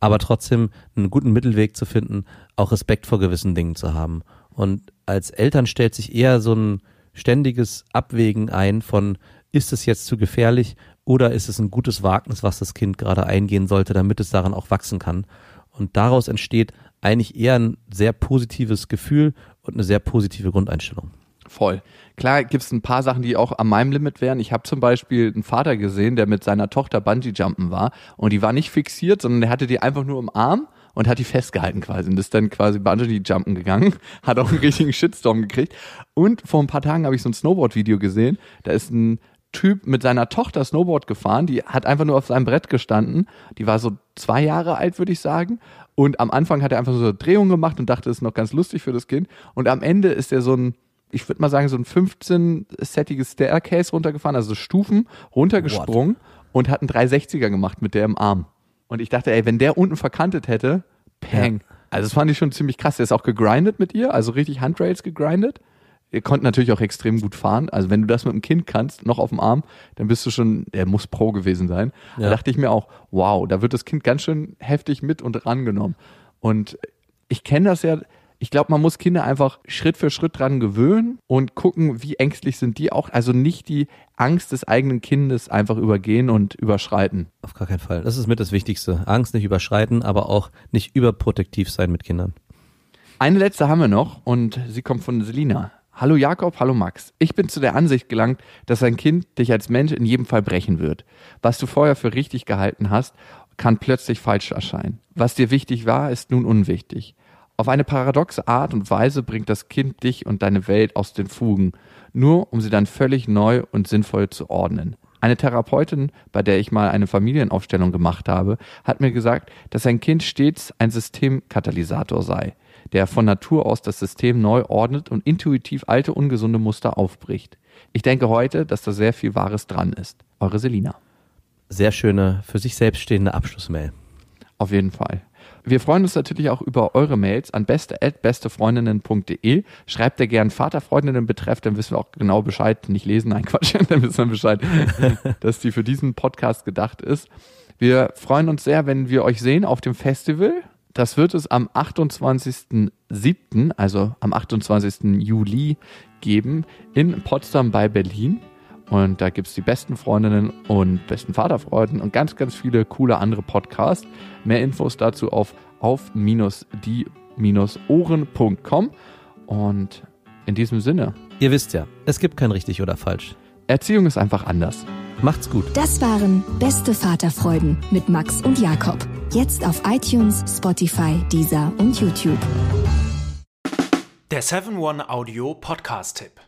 aber trotzdem einen guten Mittelweg zu finden, auch Respekt vor gewissen Dingen zu haben. Und als Eltern stellt sich eher so ein ständiges Abwägen ein von, ist es jetzt zu gefährlich oder ist es ein gutes Wagnis, was das Kind gerade eingehen sollte, damit es daran auch wachsen kann. Und daraus entsteht eigentlich eher ein sehr positives Gefühl und eine sehr positive Grundeinstellung. Voll. Klar gibt es ein paar Sachen, die auch an meinem Limit wären. Ich habe zum Beispiel einen Vater gesehen, der mit seiner Tochter Bungee-Jumpen war und die war nicht fixiert, sondern der hatte die einfach nur im Arm und hat die festgehalten quasi und ist dann quasi Bungee-Jumpen gegangen, hat auch einen richtigen Shitstorm gekriegt. Und vor ein paar Tagen habe ich so ein Snowboard-Video gesehen, da ist ein Typ mit seiner Tochter Snowboard gefahren, die hat einfach nur auf seinem Brett gestanden, die war so zwei Jahre alt, würde ich sagen. Und am Anfang hat er einfach so eine Drehung gemacht und dachte, das ist noch ganz lustig für das Kind. Und am Ende ist er so ein, ich würde mal sagen, so ein 15-settiges Staircase runtergefahren, also Stufen runtergesprungen und hat einen 360er gemacht mit der im Arm. Und ich dachte, ey, wenn der unten verkantet hätte, peng. Also das fand ich schon ziemlich krass. Der ist auch gegrindet mit ihr, also richtig Handrails gegrindet. Ihr konnte natürlich auch extrem gut fahren. Also wenn du das mit dem Kind kannst, noch auf dem Arm, dann bist du schon, der muss Pro gewesen sein. Da Ja. dachte ich mir auch, wow, da wird das Kind ganz schön heftig mit und rangenommen. Und ich kenne das ja, ich glaube, man muss Kinder einfach Schritt für Schritt dran gewöhnen und gucken, wie ängstlich sind die auch. Also nicht die Angst des eigenen Kindes einfach übergehen und überschreiten. Auf gar keinen Fall. Das ist mit das Wichtigste. Angst nicht überschreiten, aber auch nicht überprotektiv sein mit Kindern. Eine letzte haben wir noch und sie kommt von Selina. Hallo Jakob, hallo Max. Ich bin zu der Ansicht gelangt, dass ein Kind dich als Mensch in jedem Fall brechen wird. Was du vorher für richtig gehalten hast, kann plötzlich falsch erscheinen. Was dir wichtig war, ist nun unwichtig. Auf eine paradoxe Art und Weise bringt das Kind dich und deine Welt aus den Fugen, nur um sie dann völlig neu und sinnvoll zu ordnen. Eine Therapeutin, bei der ich mal eine Familienaufstellung gemacht habe, hat mir gesagt, dass ein Kind stets ein Systemkatalysator sei, der von Natur aus das System neu ordnet und intuitiv alte ungesunde Muster aufbricht. Ich denke heute, dass da sehr viel Wahres dran ist. Eure Selina. Sehr schöne, für sich selbst stehende Abschlussmail. Auf jeden Fall. Wir freuen uns natürlich auch über eure Mails an beste.bestefreundinnen.de. Schreibt ihr gern Vaterfreundinnen betreff, dann wissen wir auch genau Bescheid. Nicht lesen, nein, Quatsch, dann wissen wir Bescheid, dass die für diesen Podcast gedacht ist. Wir freuen uns sehr, wenn wir euch sehen auf dem Festival. Das wird es am 28.07., also am 28. Juli geben in Potsdam bei Berlin. Und da gibt es die besten Freundinnen und besten Vaterfreunden und ganz, ganz viele coole andere Podcasts. Mehr Infos dazu auf auf-die-ohren.com. Und in diesem Sinne, Ihr wisst ja, es gibt kein richtig oder falsch. Erziehung ist einfach anders. Macht's gut. Das waren Beste Vaterfreuden mit Max und Jakob. Jetzt auf iTunes, Spotify, Deezer und YouTube. Der 7-One-Audio-Podcast-Tipp.